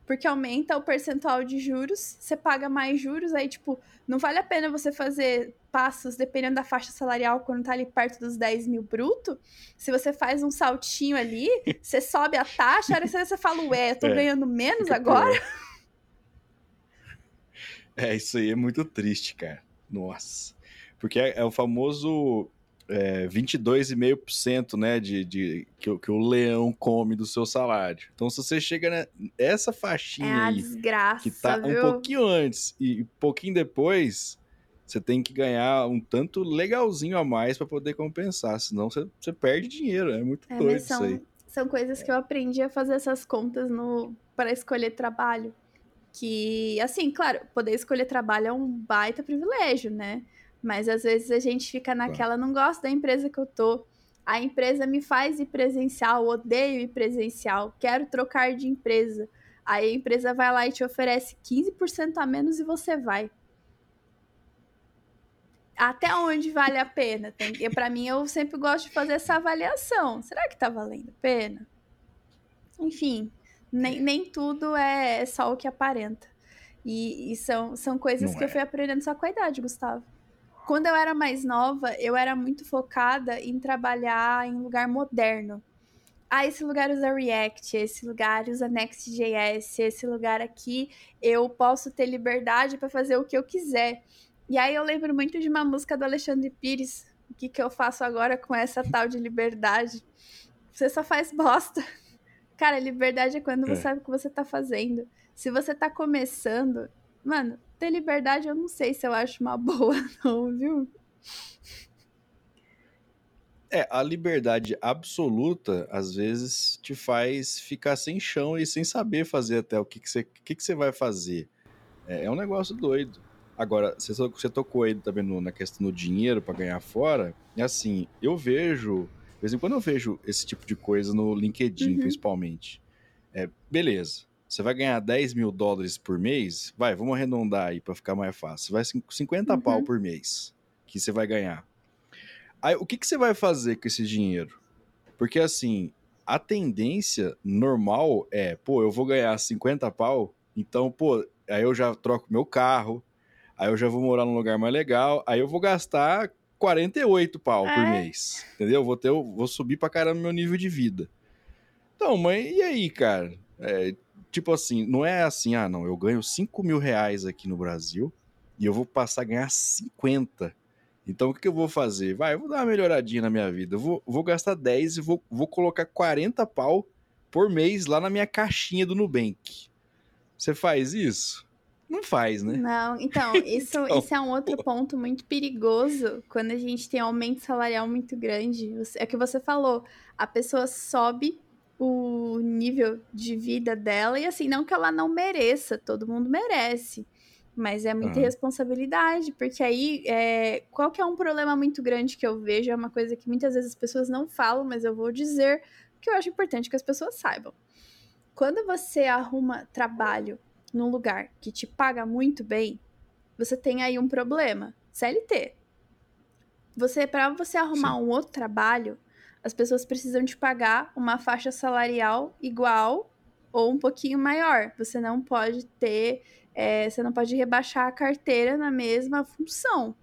porque aumenta o percentual de juros, você paga mais juros, aí, tipo, não vale a pena você fazer passos, dependendo da faixa salarial, quando tá ali perto dos 10 mil bruto. Se você faz um saltinho ali, você sobe a taxa, aí você fala, ué, eu tô é, ganhando menos agora. É, isso aí é muito triste, cara. Nossa. Porque é, é o famoso é, 22,5% né, de, de, que, que, o leão come do seu salário. Então, se você chega nessa faixinha é aí, desgraça, que tá viu? um pouquinho antes e um pouquinho depois, você tem que ganhar um tanto legalzinho a mais para poder compensar, senão você, você perde dinheiro. É muito é, doido são, isso aí. São coisas que eu aprendi a fazer essas contas no para escolher trabalho. Que, assim, claro, poder escolher trabalho é um baita privilégio, né? Mas às vezes a gente fica naquela, não gosto da empresa que eu tô. A empresa me faz ir presencial, odeio ir presencial, quero trocar de empresa. Aí a empresa vai lá e te oferece 15% a menos e você vai. Até onde vale a pena? Tem, para mim, eu sempre gosto de fazer essa avaliação. Será que tá valendo a pena? Enfim, nem, nem tudo é só o que aparenta. E, e são, são coisas Não que é. eu fui aprendendo só com a idade, Gustavo. Quando eu era mais nova, eu era muito focada em trabalhar em lugar moderno. Ah, esse lugar usa React, esse lugar usa Next.js, esse lugar aqui eu posso ter liberdade para fazer o que eu quiser. E aí eu lembro muito de uma música do Alexandre Pires, o que, que eu faço agora com essa tal de liberdade? Você só faz bosta. Cara, liberdade é quando é. você sabe o que você tá fazendo. Se você tá começando, mano, ter liberdade eu não sei se eu acho uma boa, não, viu? É, a liberdade absoluta, às vezes, te faz ficar sem chão e sem saber fazer até o que, que, você, que, que você vai fazer. É, é um negócio doido. Agora, você, você tocou aí também no, na questão do dinheiro para ganhar fora. É assim, eu vejo. De vez em quando eu vejo esse tipo de coisa no LinkedIn, uhum. principalmente. É, beleza. Você vai ganhar 10 mil dólares por mês? Vai, vamos arredondar aí para ficar mais fácil. Vai 50 uhum. pau por mês que você vai ganhar. Aí, o que, que você vai fazer com esse dinheiro? Porque assim, a tendência normal é, pô, eu vou ganhar 50 pau, então, pô, aí eu já troco meu carro, aí eu já vou morar num lugar mais legal, aí eu vou gastar 48 pau é. por mês, entendeu? Vou, ter, vou subir pra caramba meu nível de vida. Então, mãe, e aí, cara? É, tipo assim, não é assim, ah, não, eu ganho 5 mil reais aqui no Brasil e eu vou passar a ganhar 50. Então o que, que eu vou fazer? Vai, eu vou dar uma melhoradinha na minha vida. Eu vou, vou gastar 10 e vou, vou colocar 40 pau por mês lá na minha caixinha do Nubank. Você faz isso? Não faz, né? Não, então, isso, então, isso é um outro ponto muito perigoso quando a gente tem aumento salarial muito grande. É o que você falou, a pessoa sobe o nível de vida dela. E assim, não que ela não mereça, todo mundo merece. Mas é muita uhum. responsabilidade, porque aí, é, qual que é um problema muito grande que eu vejo? É uma coisa que muitas vezes as pessoas não falam, mas eu vou dizer que eu acho importante que as pessoas saibam. Quando você arruma trabalho num lugar que te paga muito bem, você tem aí um problema. CLT. Você, para você arrumar Sim. um outro trabalho, as pessoas precisam te pagar uma faixa salarial igual ou um pouquinho maior. Você não pode ter, é, você não pode rebaixar a carteira na mesma função.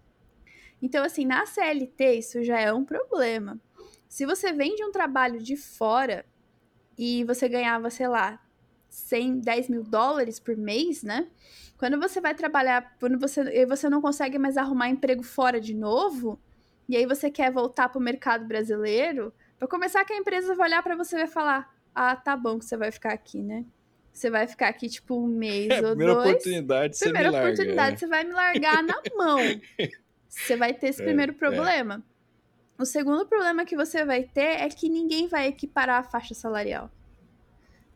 Então, assim, na CLT isso já é um problema. Se você vem de um trabalho de fora e você ganhava, sei lá, 100, 10 mil dólares por mês, né? Quando você vai trabalhar, quando você, você não consegue mais arrumar emprego fora de novo, e aí você quer voltar para o mercado brasileiro, para começar que a empresa vai olhar para você e vai falar: "Ah, tá bom que você vai ficar aqui, né? Você vai ficar aqui tipo um mês é, ou primeira dois. Oportunidade, primeira você oportunidade, larga, é. você vai me largar na mão. Você vai ter esse é, primeiro é. problema. O segundo problema que você vai ter é que ninguém vai equiparar a faixa salarial.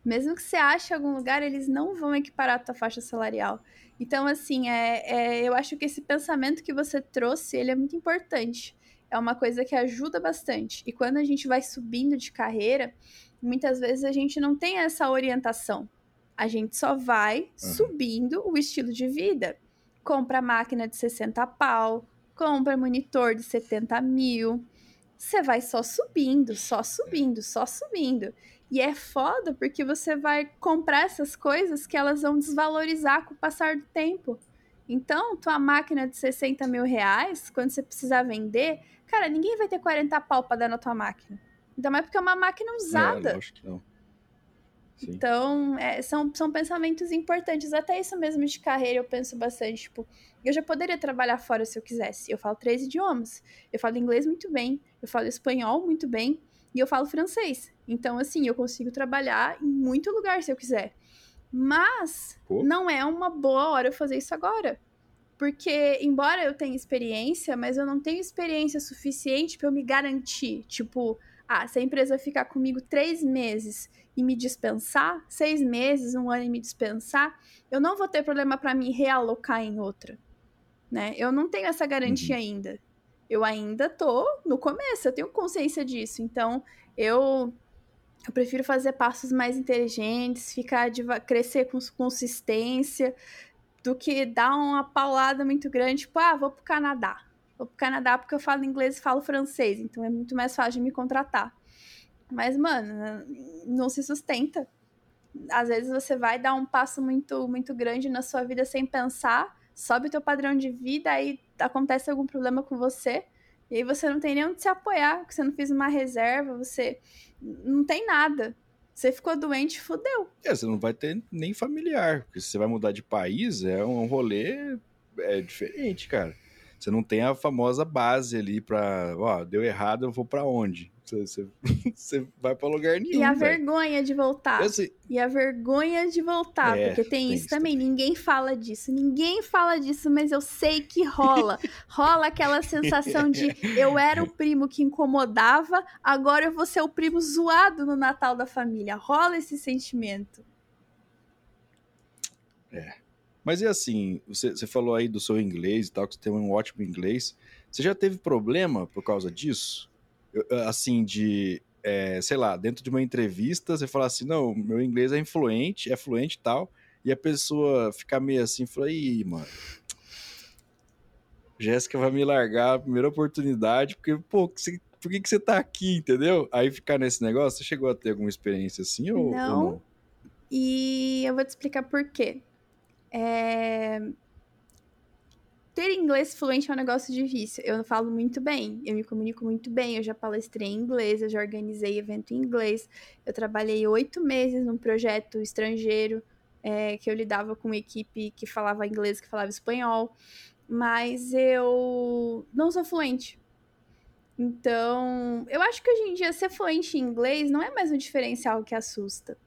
Mesmo que você ache algum lugar, eles não vão equiparar a tua faixa salarial. Então, assim, é, é, eu acho que esse pensamento que você trouxe, ele é muito importante é uma coisa que ajuda bastante. E quando a gente vai subindo de carreira, muitas vezes a gente não tem essa orientação. A gente só vai uhum. subindo o estilo de vida. Compra máquina de 60 pau, compra monitor de 70 mil. Você vai só subindo, só subindo, só subindo. E é foda porque você vai comprar essas coisas que elas vão desvalorizar com o passar do tempo. Então, tua máquina de 60 mil reais, quando você precisar vender, Cara, ninguém vai ter 40 pau pra dar na tua máquina. Ainda mais porque é uma máquina usada. É, acho que não. Sim. Então, é, são, são pensamentos importantes. Até isso mesmo de carreira eu penso bastante. Tipo, eu já poderia trabalhar fora se eu quisesse. Eu falo três idiomas. Eu falo inglês muito bem, eu falo espanhol muito bem e eu falo francês. Então, assim, eu consigo trabalhar em muito lugar se eu quiser. Mas Pô. não é uma boa hora eu fazer isso agora. Porque, embora eu tenha experiência, mas eu não tenho experiência suficiente para eu me garantir. Tipo, ah, se a empresa ficar comigo três meses e me dispensar, seis meses, um ano e me dispensar, eu não vou ter problema para me realocar em outra. Né? Eu não tenho essa garantia uhum. ainda. Eu ainda tô no começo, eu tenho consciência disso. Então, eu eu prefiro fazer passos mais inteligentes, ficar de crescer com consistência, do que dar uma paulada muito grande, tipo, ah, vou pro Canadá. Vou pro Canadá porque eu falo inglês e falo francês, então é muito mais fácil de me contratar. Mas, mano, não se sustenta. Às vezes você vai dar um passo muito, muito grande na sua vida sem pensar, sobe o teu padrão de vida, aí acontece algum problema com você, e aí você não tem nem onde se apoiar, porque você não fez uma reserva, você não tem nada. Você ficou doente, fudeu. É, você não vai ter nem familiar, porque se você vai mudar de país, é um rolê é diferente, cara. Você não tem a famosa base ali pra, ó, deu errado, eu vou para onde? Você, você vai para lugar nenhum. E a véio. vergonha de voltar. Assim, e a vergonha de voltar, é, porque tem, tem isso, também. também. Ninguém fala disso. Ninguém fala disso, mas eu sei que rola. rola aquela sensação de eu era o primo que incomodava, agora eu vou ser o primo zoado no Natal da família. Rola esse sentimento. É. Mas e assim, você, você falou aí do seu inglês e tal, que você tem um ótimo inglês. Você já teve problema por causa disso? assim, de, é, sei lá, dentro de uma entrevista, você fala assim, não, meu inglês é influente, é fluente e tal, e a pessoa fica meio assim, fala, ih, mano, Jéssica vai me largar a primeira oportunidade, porque, pô, você, por que, que você tá aqui, entendeu? Aí ficar nesse negócio, você chegou a ter alguma experiência assim ou não? Ou não? E eu vou te explicar por quê. É ter inglês fluente é um negócio difícil. Eu falo muito bem, eu me comunico muito bem, eu já palestrei em inglês, eu já organizei evento em inglês, eu trabalhei oito meses num projeto estrangeiro é, que eu lidava com uma equipe que falava inglês, que falava espanhol, mas eu não sou fluente. Então, eu acho que hoje em dia ser fluente em inglês não é mais um diferencial que assusta.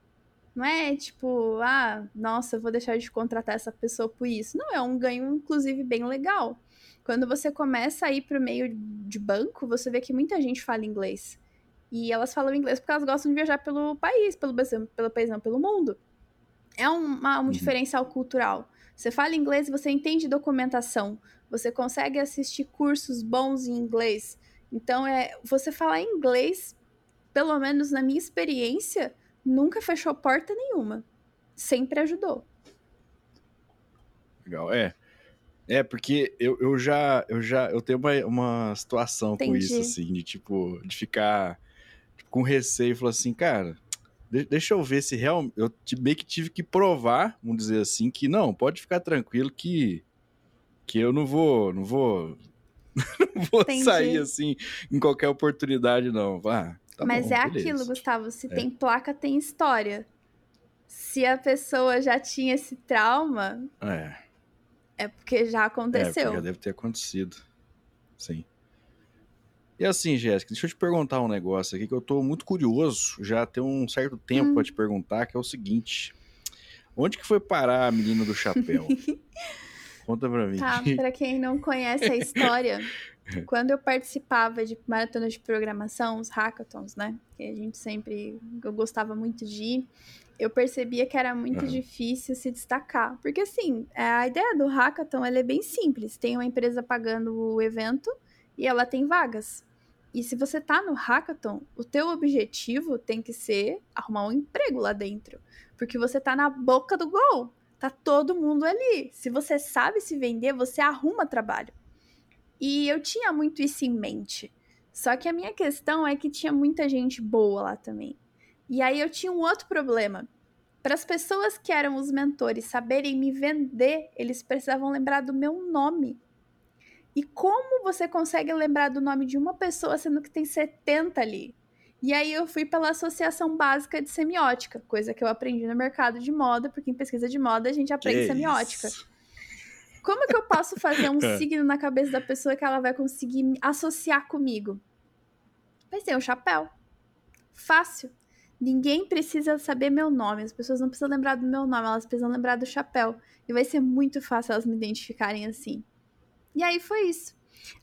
Não é tipo, ah, nossa, eu vou deixar de contratar essa pessoa por isso. Não, é um ganho, inclusive, bem legal. Quando você começa a ir para o meio de banco, você vê que muita gente fala inglês. E elas falam inglês porque elas gostam de viajar pelo país, pelo, pelo país, não, pelo mundo. É um, um uhum. diferencial cultural. Você fala inglês, você entende documentação, você consegue assistir cursos bons em inglês. Então, é você falar inglês, pelo menos na minha experiência, nunca fechou porta nenhuma. Sempre ajudou. Legal, é. É, porque eu, eu já eu já eu tenho uma, uma situação Entendi. com isso, assim, de tipo, de ficar tipo, com receio e falar assim, cara, deixa eu ver se realmente. Eu meio que tive que provar, vamos dizer assim, que não, pode ficar tranquilo que, que eu não vou. Não vou. não vou Entendi. sair assim em qualquer oportunidade, não. Ah, Tá Mas bom, é beleza. aquilo, Gustavo. Se é. tem placa, tem história. Se a pessoa já tinha esse trauma, é, é porque já aconteceu. É, já deve ter acontecido. Sim. E assim, Jéssica, deixa eu te perguntar um negócio aqui que eu tô muito curioso, já tem um certo tempo hum. para te perguntar, que é o seguinte: onde que foi parar a menina do chapéu? Conta pra mim. Tá, pra quem não conhece a história, Quando eu participava de maratonas de programação, os hackathons, né? Que a gente sempre. Eu gostava muito de ir. Eu percebia que era muito uhum. difícil se destacar. Porque, assim, a ideia do hackathon é bem simples. Tem uma empresa pagando o evento e ela tem vagas. E se você tá no hackathon, o teu objetivo tem que ser arrumar um emprego lá dentro. Porque você tá na boca do gol. Tá todo mundo ali. Se você sabe se vender, você arruma trabalho. E eu tinha muito isso em mente. Só que a minha questão é que tinha muita gente boa lá também. E aí eu tinha um outro problema. Para as pessoas que eram os mentores saberem me vender, eles precisavam lembrar do meu nome. E como você consegue lembrar do nome de uma pessoa sendo que tem 70 ali? E aí eu fui pela associação básica de semiótica, coisa que eu aprendi no mercado de moda, porque em pesquisa de moda a gente aprende que semiótica. Isso? Como que eu posso fazer um é. signo na cabeça da pessoa que ela vai conseguir associar comigo? Pensei, um chapéu. Fácil. Ninguém precisa saber meu nome. As pessoas não precisam lembrar do meu nome, elas precisam lembrar do chapéu. E vai ser muito fácil elas me identificarem assim. E aí foi isso.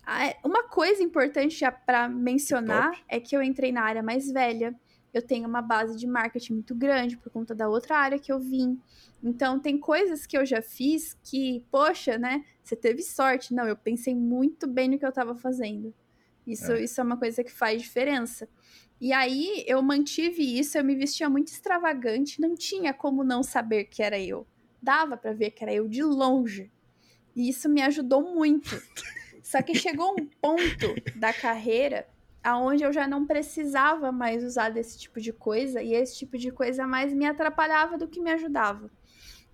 É, uma coisa importante para mencionar Top. é que eu entrei na área mais velha. Eu tenho uma base de marketing muito grande por conta da outra área que eu vim. Então, tem coisas que eu já fiz que, poxa, né? Você teve sorte. Não, eu pensei muito bem no que eu estava fazendo. Isso é. isso é uma coisa que faz diferença. E aí, eu mantive isso, eu me vestia muito extravagante, não tinha como não saber que era eu. Dava para ver que era eu de longe. E isso me ajudou muito. Só que chegou um ponto da carreira aonde eu já não precisava mais usar desse tipo de coisa e esse tipo de coisa mais me atrapalhava do que me ajudava.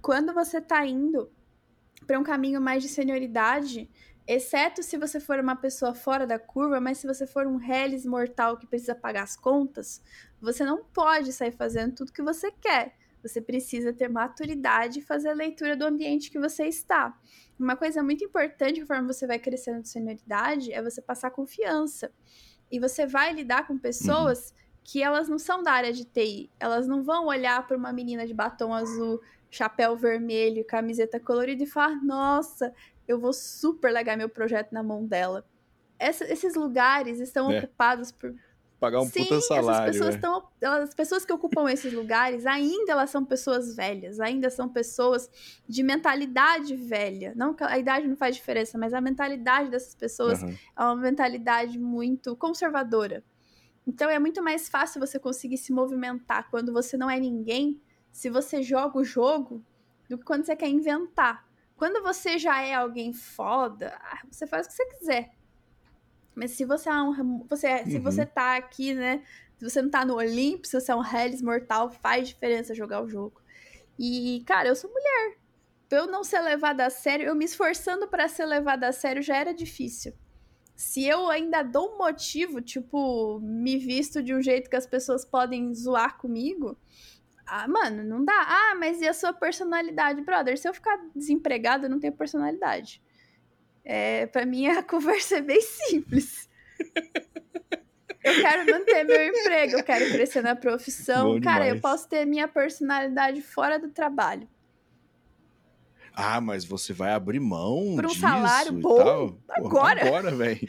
Quando você tá indo para um caminho mais de senioridade, exceto se você for uma pessoa fora da curva, mas se você for um reles mortal que precisa pagar as contas, você não pode sair fazendo tudo que você quer. Você precisa ter maturidade e fazer a leitura do ambiente que você está. Uma coisa muito importante conforme você vai crescendo de senioridade é você passar confiança. E você vai lidar com pessoas uhum. que elas não são da área de TI. Elas não vão olhar para uma menina de batom azul, chapéu vermelho, camiseta colorida e falar: nossa, eu vou super legar meu projeto na mão dela. Essa, esses lugares estão é. ocupados por pagar um Sim, puta salário. Essas pessoas, é. tão, as pessoas que ocupam esses lugares, ainda elas são pessoas velhas, ainda são pessoas de mentalidade velha. Não a idade não faz diferença, mas a mentalidade dessas pessoas uhum. é uma mentalidade muito conservadora. Então é muito mais fácil você conseguir se movimentar quando você não é ninguém, se você joga o jogo, do que quando você quer inventar. Quando você já é alguém foda, ah, você faz o que você quiser. Mas se você é um. Você, uhum. Se você tá aqui, né? Se você não tá no Olimpo, se você é um Hellis mortal, faz diferença jogar o jogo. E, cara, eu sou mulher. Pra eu não ser levada a sério, eu me esforçando para ser levada a sério já era difícil. Se eu ainda dou um motivo, tipo, me visto de um jeito que as pessoas podem zoar comigo, ah, mano, não dá. Ah, mas e a sua personalidade? Brother, se eu ficar desempregado, eu não tenho personalidade. É, para mim a conversa é bem simples. Eu quero manter meu emprego, eu quero crescer na profissão. Cara, eu posso ter minha personalidade fora do trabalho. Ah, mas você vai abrir mão Por um salário bom agora. agora, velho.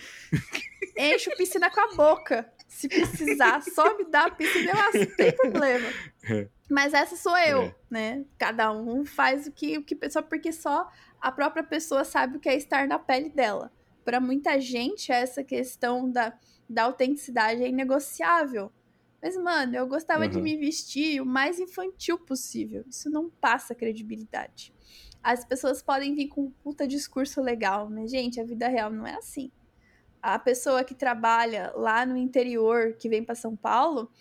Enche o piscina com a boca. Se precisar, só me dá a piscina e não tem problema. É. Mas essa sou eu, é. né? Cada um faz o que, o que só porque só a própria pessoa sabe o que é estar na pele dela. Para muita gente, essa questão da, da autenticidade é inegociável. Mas, mano, eu gostava uhum. de me vestir o mais infantil possível. Isso não passa credibilidade. As pessoas podem vir com um puta discurso legal, mas, gente, a vida real não é assim. A pessoa que trabalha lá no interior, que vem para São Paulo,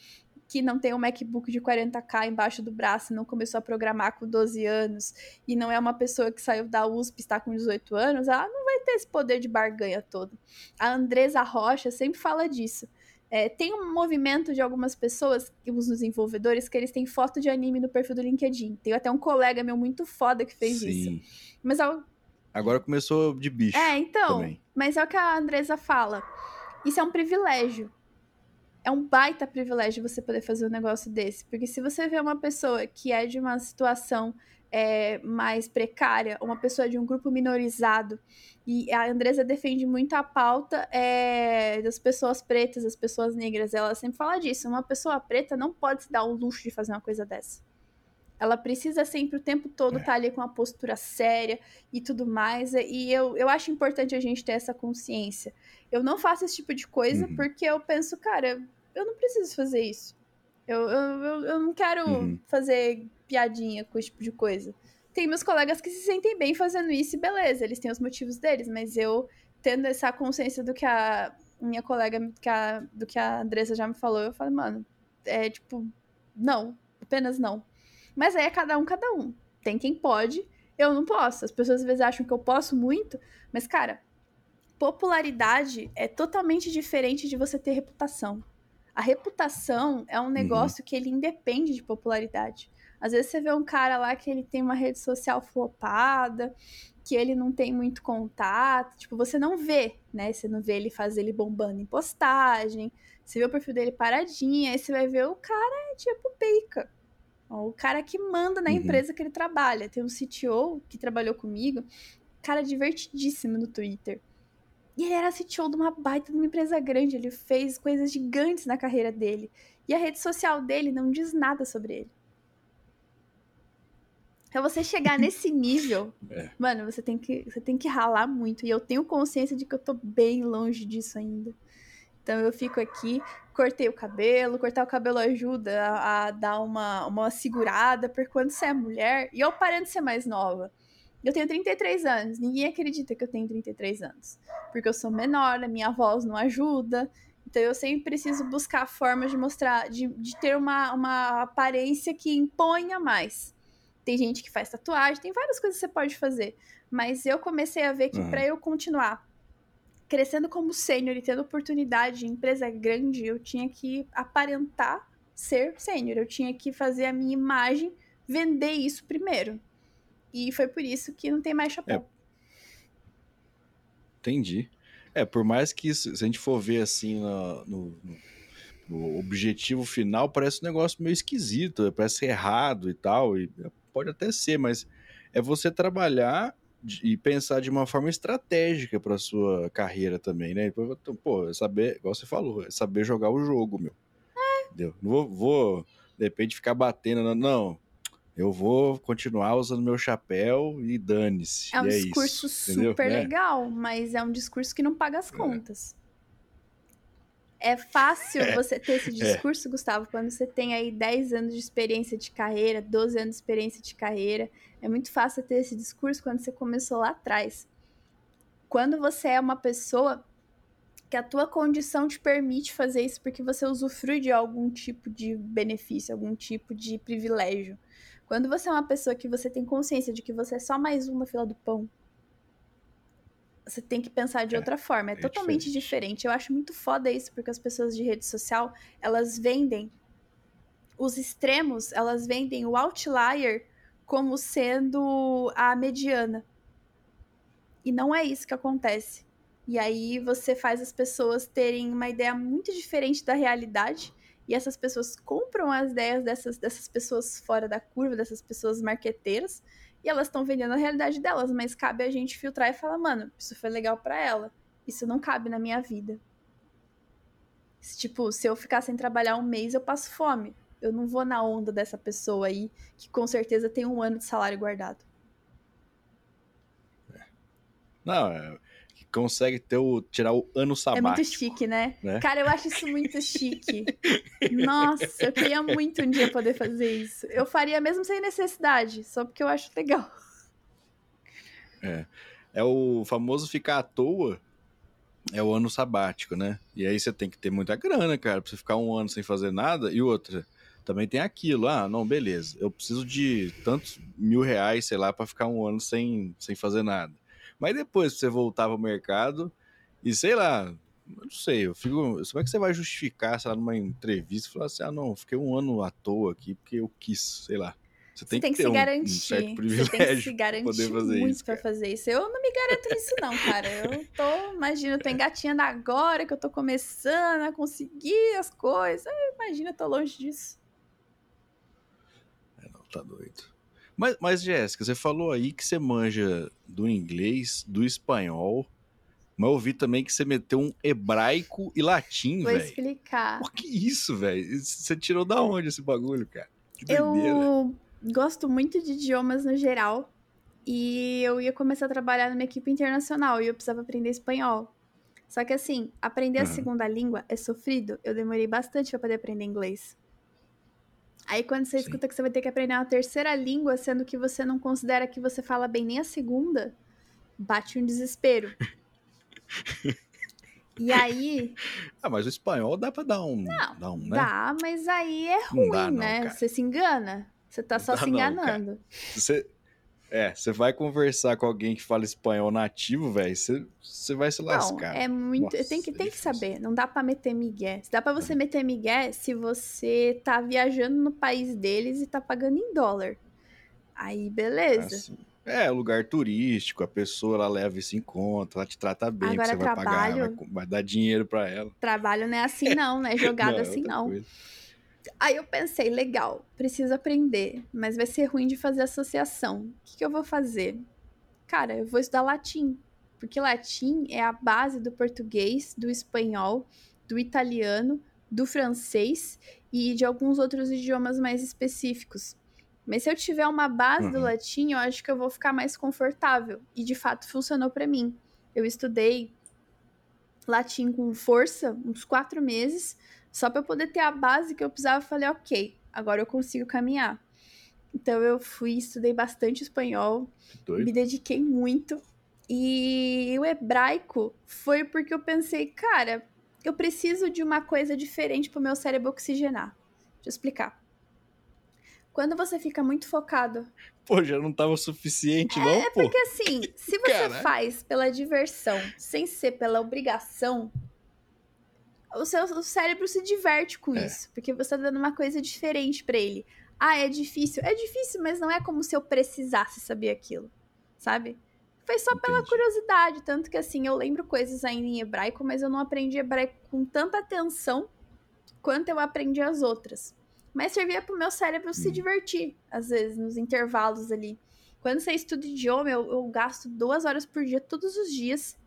que não tem um MacBook de 40k embaixo do braço, não começou a programar com 12 anos, e não é uma pessoa que saiu da USP e está com 18 anos, ela não vai ter esse poder de barganha todo. A Andresa Rocha sempre fala disso. É, tem um movimento de algumas pessoas, os desenvolvedores, que eles têm foto de anime no perfil do LinkedIn. Tem até um colega meu muito foda que fez Sim. isso. Mas é Agora começou de bicho. É, então. Também. Mas é o que a Andresa fala. Isso é um privilégio é um baita privilégio você poder fazer um negócio desse. Porque se você vê uma pessoa que é de uma situação é, mais precária, uma pessoa de um grupo minorizado, e a Andresa defende muito a pauta é, das pessoas pretas, das pessoas negras. Ela sempre fala disso. Uma pessoa preta não pode se dar o luxo de fazer uma coisa dessa. Ela precisa sempre o tempo todo estar é. tá ali com uma postura séria e tudo mais. E eu, eu acho importante a gente ter essa consciência. Eu não faço esse tipo de coisa uhum. porque eu penso, cara, eu não preciso fazer isso. Eu, eu, eu, não quero uhum. fazer piadinha com esse tipo de coisa. Tem meus colegas que se sentem bem fazendo isso e beleza, eles têm os motivos deles, mas eu tendo essa consciência do que a minha colega, que a, do que a Andressa já me falou, eu falo, mano, é tipo, não, apenas não. Mas aí é cada um, cada um. Tem quem pode, eu não posso. As pessoas às vezes acham que eu posso muito, mas cara, popularidade é totalmente diferente de você ter reputação. A reputação é um negócio uhum. que ele independe de popularidade. Às vezes você vê um cara lá que ele tem uma rede social flopada, que ele não tem muito contato, tipo, você não vê, né? Você não vê ele fazer ele bombando em postagem, você vê o perfil dele paradinho, aí você vai ver o cara é tipo pica. O cara que manda na uhum. empresa que ele trabalha. Tem um CTO que trabalhou comigo, cara divertidíssimo no Twitter. E ele era CTO de uma baita de uma empresa grande, ele fez coisas gigantes na carreira dele. E a rede social dele não diz nada sobre ele. Pra você chegar nesse nível, é. mano, você tem, que, você tem que ralar muito. E eu tenho consciência de que eu tô bem longe disso ainda. Então eu fico aqui, cortei o cabelo, cortar o cabelo ajuda a, a, dar uma, uma segurada, porque quando você é mulher, e eu parando de ser mais nova, eu tenho 33 anos, ninguém acredita que eu tenho 33 anos, porque eu sou menor, a minha voz não ajuda, então eu sempre preciso buscar formas de mostrar, de, de ter uma, uma aparência que imponha mais. Tem gente que faz tatuagem, tem várias coisas que você pode fazer. Mas eu comecei a ver que uhum. para eu continuar crescendo como sênior e tendo oportunidade em empresa grande, eu tinha que aparentar ser sênior. Eu tinha que fazer a minha imagem, vender isso primeiro. E foi por isso que não tem mais chapéu. É. Entendi. É, por mais que isso, se a gente for ver assim no, no, no, objetivo final, parece um negócio meio esquisito, parece errado e tal. E pode até ser, mas é você trabalhar e pensar de uma forma estratégica para sua carreira também, né? Pô, é saber, igual você falou, é saber jogar o jogo, meu. É. Entendeu? Não vou, vou, de repente, ficar batendo, não. Eu vou continuar usando meu chapéu e dane-se. É um é discurso isso, super é. legal, mas é um discurso que não paga as é. contas. É fácil é. você ter esse é. discurso, é. Gustavo, quando você tem aí 10 anos de experiência de carreira, 12 anos de experiência de carreira. É muito fácil ter esse discurso quando você começou lá atrás. Quando você é uma pessoa que a tua condição te permite fazer isso porque você usufrui de algum tipo de benefício, algum tipo de privilégio. Quando você é uma pessoa que você tem consciência de que você é só mais uma fila do pão, você tem que pensar de é, outra forma. É, é totalmente diferente. diferente. Eu acho muito foda isso, porque as pessoas de rede social, elas vendem os extremos, elas vendem o outlier como sendo a mediana. E não é isso que acontece. E aí você faz as pessoas terem uma ideia muito diferente da realidade. E essas pessoas compram as ideias dessas, dessas pessoas fora da curva, dessas pessoas marqueteiras e elas estão vendendo a realidade delas, mas cabe a gente filtrar e falar, mano, isso foi legal para ela. Isso não cabe na minha vida. Tipo, se eu ficar sem trabalhar um mês, eu passo fome. Eu não vou na onda dessa pessoa aí que com certeza tem um ano de salário guardado. É. Não, é, consegue ter o, tirar o ano sabático. É muito chique, né? né? Cara, eu acho isso muito chique. Nossa, eu queria muito um dia poder fazer isso. Eu faria mesmo sem necessidade, só porque eu acho legal. É. É o famoso ficar à toa, é o ano sabático, né? E aí você tem que ter muita grana, cara, pra você ficar um ano sem fazer nada. E outra, também tem aquilo, ah, não, beleza, eu preciso de tantos mil reais, sei lá, para ficar um ano sem, sem fazer nada. Mas depois você voltar pro mercado e sei lá, não sei, eu fico. Como é que você vai justificar, sei lá, numa entrevista e falar assim, ah, não, fiquei um ano à toa aqui porque eu quis, sei lá. Você tem, você tem que, que se um, garantir. Um certo privilégio você tem que se garantir poder fazer muito isso, pra fazer isso. Eu não me garanto isso, não, cara. Eu tô, imagina, eu tô engatinhando agora que eu tô começando a conseguir as coisas. Imagina, eu tô longe disso. É, não, tá doido. Mas, mas Jéssica, você falou aí que você manja do inglês, do espanhol, mas eu ouvi também que você meteu um hebraico e latim, velho. Vou explicar. Por que isso, velho? Você tirou da onde esse bagulho, cara? eu gosto muito de idiomas no geral. E eu ia começar a trabalhar numa equipe internacional e eu precisava aprender espanhol. Só que assim, aprender uhum. a segunda língua é sofrido. Eu demorei bastante para poder aprender inglês. Aí quando você Sim. escuta que você vai ter que aprender uma terceira língua, sendo que você não considera que você fala bem nem a segunda, bate um desespero. e aí. Ah, mas o espanhol dá pra dar um. Não, dá, um, né? dá mas aí é ruim, dá, não, né? Cara. Você se engana. Você tá não só se enganando. Não, você, É, você vai conversar com alguém que fala espanhol nativo, velho, você, vai se lascar. Não, é muito. Nossa, tem que, é tem que saber. Não dá para meter migué. Dá para você é. meter migué se você tá viajando no país deles e tá pagando em dólar. Aí, beleza. Assim. É, lugar turístico, a pessoa ela leva isso em conta, ela te trata bem, Agora, você trabalho, vai pagar, vai, vai, dar dinheiro para ela. Trabalho não é assim não, não é jogado não, é assim não. Coisa. Aí eu pensei, legal, preciso aprender, mas vai ser ruim de fazer associação. O que, que eu vou fazer? Cara, eu vou estudar latim, porque latim é a base do português, do espanhol, do italiano, do francês e de alguns outros idiomas mais específicos. Mas se eu tiver uma base uhum. do latim, eu acho que eu vou ficar mais confortável. E de fato funcionou para mim. Eu estudei latim com força uns quatro meses só para poder ter a base que eu precisava, falei, ok, agora eu consigo caminhar. Então eu fui, estudei bastante espanhol, me dediquei muito. E o hebraico foi porque eu pensei, cara, eu preciso de uma coisa diferente para o meu cérebro oxigenar. Deixa eu explicar. Quando você fica muito focado. Pô, já não tava suficiente, é, não, é pô. É porque assim, se você faz pela diversão, sem ser pela obrigação, o seu o cérebro se diverte com é. isso, porque você tá dando uma coisa diferente para ele. Ah, é difícil. É difícil, mas não é como se eu precisasse saber aquilo, sabe? Foi só Entendi. pela curiosidade, tanto que assim, eu lembro coisas ainda em hebraico, mas eu não aprendi hebraico com tanta atenção quanto eu aprendi as outras. Mas servia pro meu cérebro hum. se divertir, às vezes, nos intervalos ali. Quando você estuda idioma, eu, eu gasto duas horas por dia, todos os dias,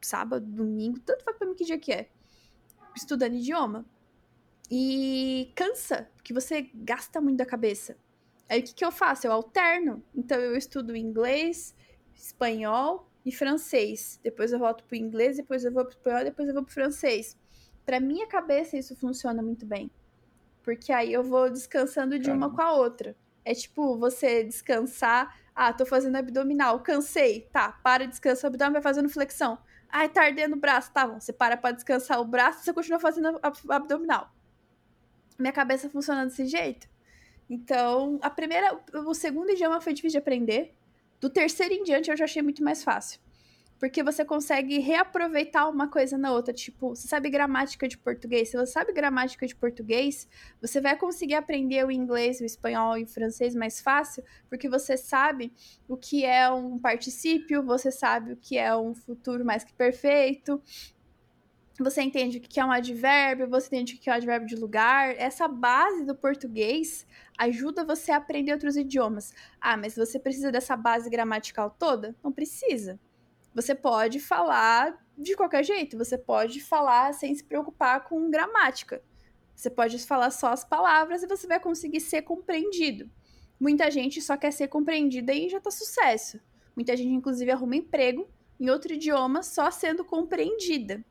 sábado, domingo, tanto faz pra mim que dia que é estudando idioma. E cansa, porque você gasta muito da cabeça. Aí o que, que eu faço? Eu alterno. Então eu estudo inglês, espanhol e francês. Depois eu volto pro inglês, depois eu vou pro espanhol, depois eu vou pro francês. Pra minha cabeça isso funciona muito bem. Porque aí eu vou descansando de Caramba. uma com a outra. É tipo você descansar. Ah, tô fazendo abdominal, cansei. Tá, para, descansa o abdômen, vai fazendo flexão. Ai, tá ardendo o braço. Tá bom, você para pra descansar o braço e você continua fazendo abdominal. Minha cabeça funciona desse jeito. Então, a primeira, o segundo idioma foi difícil de aprender. Do terceiro em diante eu já achei muito mais fácil porque você consegue reaproveitar uma coisa na outra. Tipo, você sabe gramática de português? Se você sabe gramática de português, você vai conseguir aprender o inglês, o espanhol e o francês mais fácil, porque você sabe o que é um particípio, você sabe o que é um futuro mais que perfeito. Você entende o que é um advérbio, você entende o que é um advérbio de lugar. Essa base do português ajuda você a aprender outros idiomas. Ah, mas você precisa dessa base gramatical toda? Não precisa. Você pode falar de qualquer jeito, você pode falar sem se preocupar com gramática. Você pode falar só as palavras e você vai conseguir ser compreendido. Muita gente só quer ser compreendida e já tá sucesso. Muita gente, inclusive, arruma emprego em outro idioma só sendo compreendida.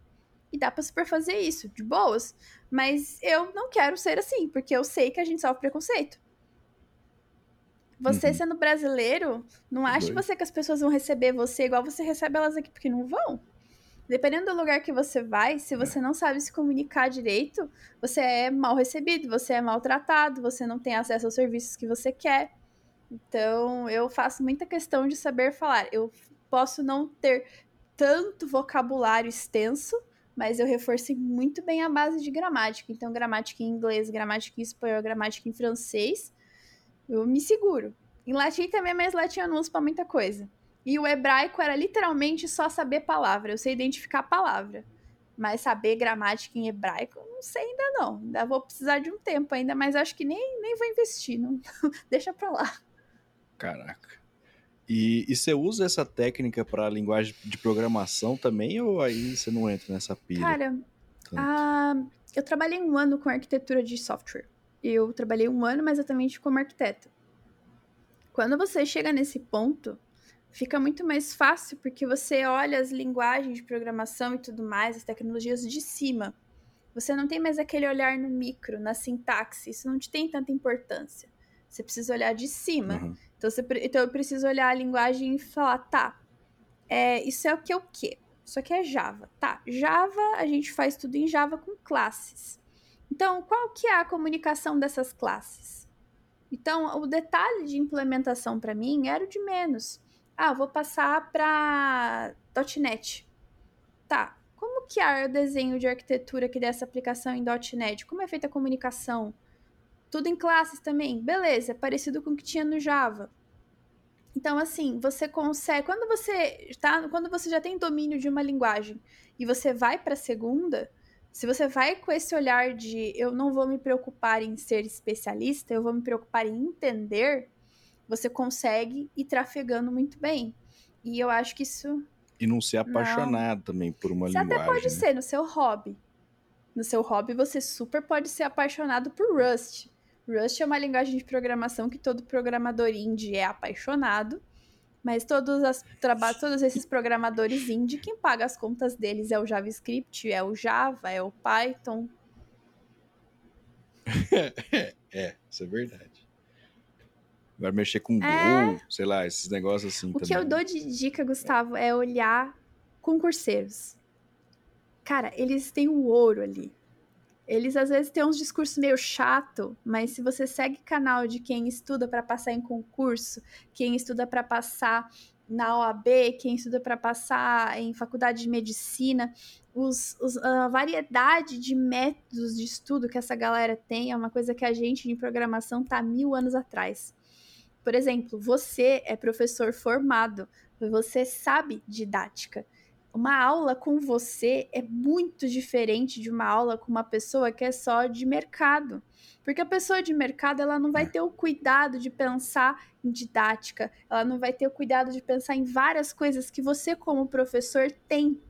E dá pra super fazer isso, de boas. Mas eu não quero ser assim, porque eu sei que a gente sofre preconceito. Você uhum. sendo brasileiro, não acha você que as pessoas vão receber você igual você recebe elas aqui, porque não vão. Dependendo do lugar que você vai, se você é. não sabe se comunicar direito, você é mal recebido, você é maltratado, você não tem acesso aos serviços que você quer. Então, eu faço muita questão de saber falar. Eu posso não ter tanto vocabulário extenso, mas eu reforcei muito bem a base de gramática. Então, gramática em inglês, gramática em espanhol, gramática em francês eu me seguro. Em latim também, mas latim eu não uso pra muita coisa. E o hebraico era literalmente só saber palavra. Eu sei identificar a palavra. Mas saber gramática em hebraico, não sei ainda não. Ainda vou precisar de um tempo ainda, mas acho que nem, nem vou investir. Não... Deixa pra lá. Caraca. E, e você usa essa técnica para linguagem de programação também, ou aí você não entra nessa pilha? Cara, ah, eu trabalhei um ano com arquitetura de software eu trabalhei um ano mais exatamente como arquiteto. Quando você chega nesse ponto, fica muito mais fácil porque você olha as linguagens de programação e tudo mais, as tecnologias de cima. Você não tem mais aquele olhar no micro, na sintaxe, isso não te tem tanta importância. Você precisa olhar de cima. Uhum. Então, você, então eu preciso olhar a linguagem e falar, tá, é, isso é o que é o quê? Isso aqui é Java. Tá, Java, a gente faz tudo em Java com classes. Então, qual que é a comunicação dessas classes? Então, o detalhe de implementação para mim era o de menos. Ah, vou passar para .NET. Tá, como que é o desenho de arquitetura aqui dessa aplicação em .NET? Como é feita a comunicação? Tudo em classes também? Beleza, é parecido com o que tinha no Java. Então, assim, você consegue. Quando você tá, quando você já tem domínio de uma linguagem e você vai para a segunda, se você vai com esse olhar de eu não vou me preocupar em ser especialista, eu vou me preocupar em entender, você consegue ir trafegando muito bem. E eu acho que isso. E não ser apaixonado não. também por uma você linguagem. Você até pode né? ser no seu hobby. No seu hobby, você super pode ser apaixonado por Rust. Rust é uma linguagem de programação que todo programador indie é apaixonado, mas todos, as, todos esses programadores indie, quem paga as contas deles é o JavaScript, é o Java, é o Python. é, isso é verdade. Vai mexer com é... Go, sei lá, esses negócios assim. O também. que eu dou de dica, Gustavo, é olhar concurseiros. Cara, eles têm o ouro ali. Eles às vezes têm uns discursos meio chato, mas se você segue canal de quem estuda para passar em concurso, quem estuda para passar na OAB, quem estuda para passar em faculdade de medicina, os, os, a variedade de métodos de estudo que essa galera tem é uma coisa que a gente em programação tá mil anos atrás. Por exemplo, você é professor formado, você sabe didática uma aula com você é muito diferente de uma aula com uma pessoa que é só de mercado. Porque a pessoa de mercado, ela não vai ter o cuidado de pensar em didática, ela não vai ter o cuidado de pensar em várias coisas que você, como professor, tem.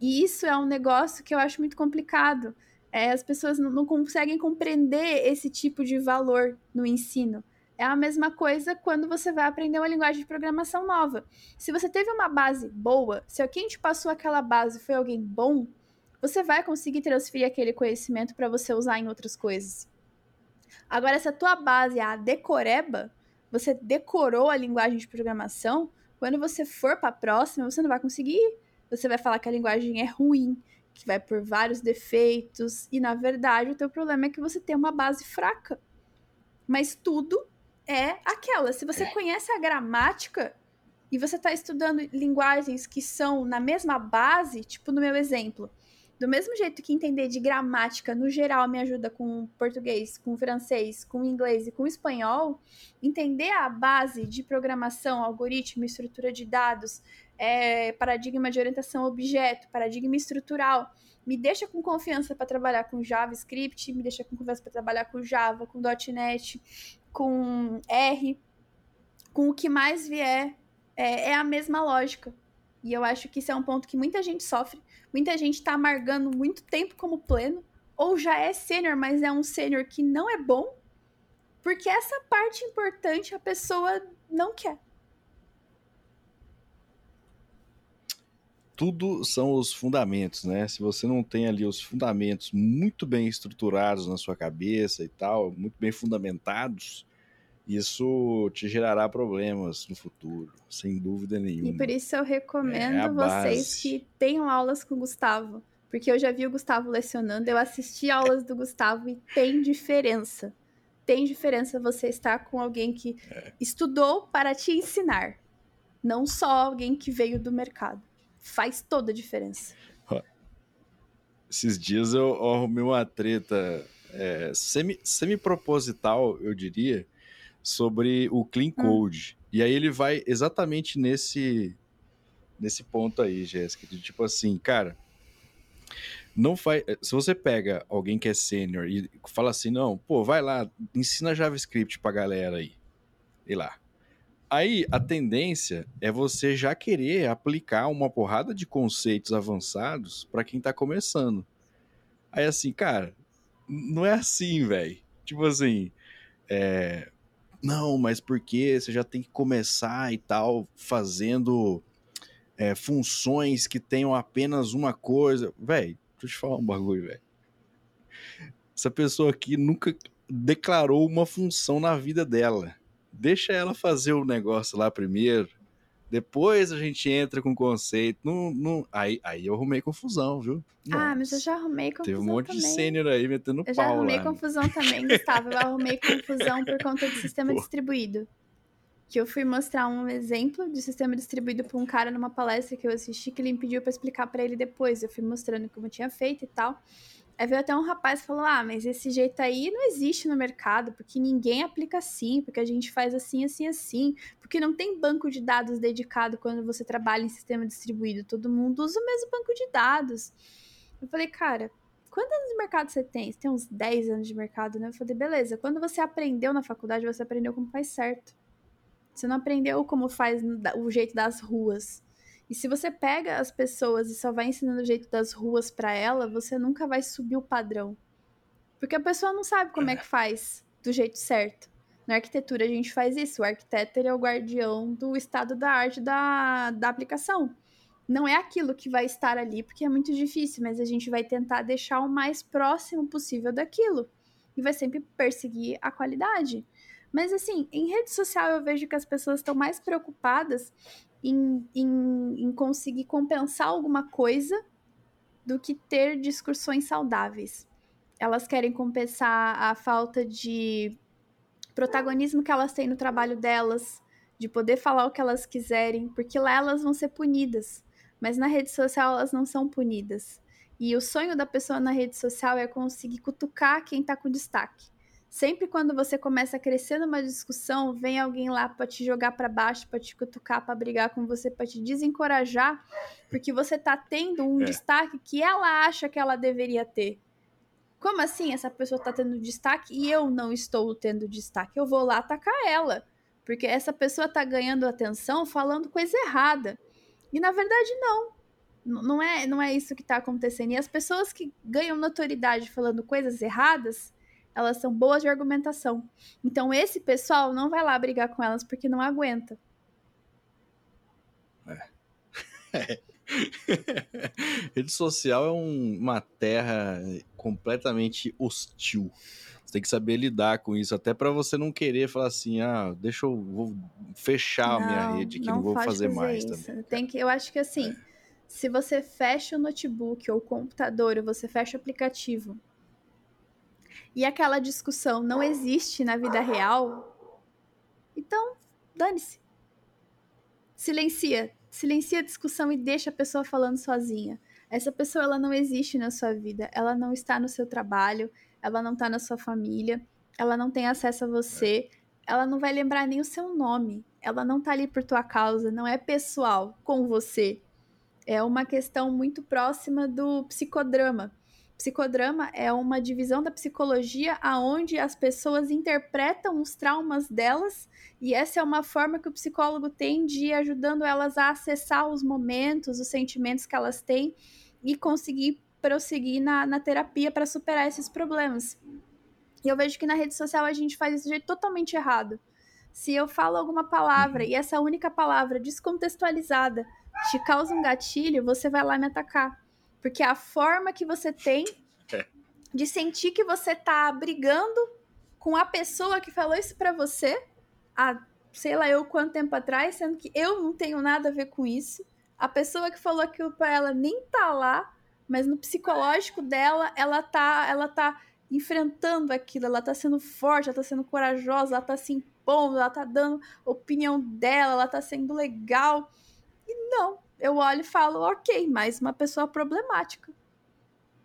E isso é um negócio que eu acho muito complicado. É, as pessoas não, não conseguem compreender esse tipo de valor no ensino. É a mesma coisa quando você vai aprender uma linguagem de programação nova. Se você teve uma base boa, se quem te passou aquela base foi alguém bom, você vai conseguir transferir aquele conhecimento para você usar em outras coisas. Agora, se a tua base é a decoreba, você decorou a linguagem de programação, quando você for para a próxima, você não vai conseguir. Você vai falar que a linguagem é ruim, que vai por vários defeitos, e na verdade o teu problema é que você tem uma base fraca. Mas tudo é aquela. Se você é. conhece a gramática e você está estudando linguagens que são na mesma base, tipo no meu exemplo, do mesmo jeito que entender de gramática no geral me ajuda com português, com francês, com inglês e com espanhol, entender a base de programação, algoritmo, estrutura de dados, é, paradigma de orientação objeto, paradigma estrutural, me deixa com confiança para trabalhar com JavaScript, me deixa com confiança para trabalhar com Java, com .NET, com R, com o que mais vier, é, é, a mesma lógica. E eu acho que isso é um ponto que muita gente sofre, muita gente está amargando muito tempo como pleno, ou já é sênior, mas é um sênior que não é bom, porque essa parte importante a pessoa não quer. tudo são os fundamentos, né? Se você não tem ali os fundamentos muito bem estruturados na sua cabeça e tal, muito bem fundamentados, isso te gerará problemas no futuro, sem dúvida nenhuma. E por isso eu recomendo é vocês que tenham aulas com o Gustavo, porque eu já vi o Gustavo lecionando, eu assisti aulas do Gustavo e tem diferença. Tem diferença você estar com alguém que é. estudou para te ensinar, não só alguém que veio do mercado faz toda a diferença. Esses dias eu, arrumei uma treta é, semi, semi-proposital, eu diria, sobre o Clean hum. Code. Hum. E aí ele vai exatamente nesse, nesse ponto aí, Jéssica, de tipo assim, cara, não faz. Se você pega alguém que é sênior e fala assim, não, pô, vai lá, ensina JavaScript pra galera aí. E lá. Aí a tendência é você já querer aplicar uma porrada de conceitos avançados para quem tá começando. Aí assim, cara, não é assim, velho. Tipo assim, é... não, mas porque você já tem que começar e tal, fazendo é, funções que tenham apenas uma coisa. Velho, deixa eu te falar um bagulho, velho. Essa pessoa aqui nunca declarou uma função na vida dela deixa ela fazer o negócio lá primeiro, Depois a gente entra com conceito. Não, não... Aí, aí eu arrumei confusão, viu? Nossa. Ah, mas eu já arrumei confusão. Teve um monte também. de sênior aí metendo eu pau. Eu já arrumei lá, confusão também, Gustavo. Eu arrumei confusão por conta do sistema Pô. distribuído. Que eu fui mostrar um exemplo de sistema distribuído para um cara numa palestra que eu assisti, que ele me pediu para explicar para ele depois. Eu fui mostrando como eu tinha feito e tal. Aí veio até um rapaz e falou: Ah, mas esse jeito aí não existe no mercado, porque ninguém aplica assim, porque a gente faz assim, assim, assim, porque não tem banco de dados dedicado quando você trabalha em sistema distribuído. Todo mundo usa o mesmo banco de dados. Eu falei, cara, quantos anos de mercado você tem? Você tem uns 10 anos de mercado, né? Eu falei, beleza, quando você aprendeu na faculdade, você aprendeu como faz certo. Você não aprendeu como faz o jeito das ruas. E se você pega as pessoas e só vai ensinando o jeito das ruas para ela, você nunca vai subir o padrão. Porque a pessoa não sabe como é que faz do jeito certo. Na arquitetura a gente faz isso. O arquiteto é o guardião do estado da arte da, da aplicação. Não é aquilo que vai estar ali, porque é muito difícil, mas a gente vai tentar deixar o mais próximo possível daquilo. E vai sempre perseguir a qualidade. Mas assim, em rede social eu vejo que as pessoas estão mais preocupadas em, em, em conseguir compensar alguma coisa do que ter discussões saudáveis. Elas querem compensar a falta de protagonismo que elas têm no trabalho delas, de poder falar o que elas quiserem, porque lá elas vão ser punidas. Mas na rede social elas não são punidas. E o sonho da pessoa na rede social é conseguir cutucar quem tá com destaque. Sempre quando você começa a crescer numa discussão, vem alguém lá para te jogar para baixo, para te cutucar, para brigar com você, para te desencorajar, porque você tá tendo um é. destaque que ela acha que ela deveria ter. Como assim essa pessoa tá tendo destaque e eu não estou tendo destaque? Eu vou lá atacar ela, porque essa pessoa tá ganhando atenção falando coisa errada. E na verdade não. Não é, não é isso que tá acontecendo. E as pessoas que ganham notoriedade falando coisas erradas, elas são boas de argumentação. Então esse pessoal não vai lá brigar com elas porque não aguenta. É. Rede social é um, uma terra completamente hostil. Você tem que saber lidar com isso, até para você não querer falar assim, ah, deixa eu vou fechar não, a minha rede que não, não vou fazer, fazer mais isso. também. Tem que, eu acho que assim, é. se você fecha o notebook ou o computador, ou você fecha o aplicativo e aquela discussão não existe na vida real, então dane-se. Silencia. Silencia a discussão e deixa a pessoa falando sozinha. Essa pessoa ela não existe na sua vida, ela não está no seu trabalho, ela não está na sua família, ela não tem acesso a você, ela não vai lembrar nem o seu nome, ela não está ali por tua causa, não é pessoal com você. É uma questão muito próxima do psicodrama. Psicodrama é uma divisão da psicologia aonde as pessoas interpretam os traumas delas e essa é uma forma que o psicólogo tem de ir ajudando elas a acessar os momentos, os sentimentos que elas têm e conseguir prosseguir na, na terapia para superar esses problemas. E eu vejo que na rede social a gente faz isso de jeito totalmente errado. Se eu falo alguma palavra uhum. e essa única palavra descontextualizada te causa um gatilho, você vai lá me atacar. Porque a forma que você tem é. de sentir que você tá brigando com a pessoa que falou isso para você há sei lá eu quanto tempo atrás, sendo que eu não tenho nada a ver com isso. A pessoa que falou aquilo para ela nem tá lá, mas no psicológico dela, ela tá, ela tá enfrentando aquilo, ela tá sendo forte, ela tá sendo corajosa, ela tá se impondo, ela tá dando opinião dela, ela tá sendo legal. E não, eu olho e falo, ok, mais uma pessoa problemática.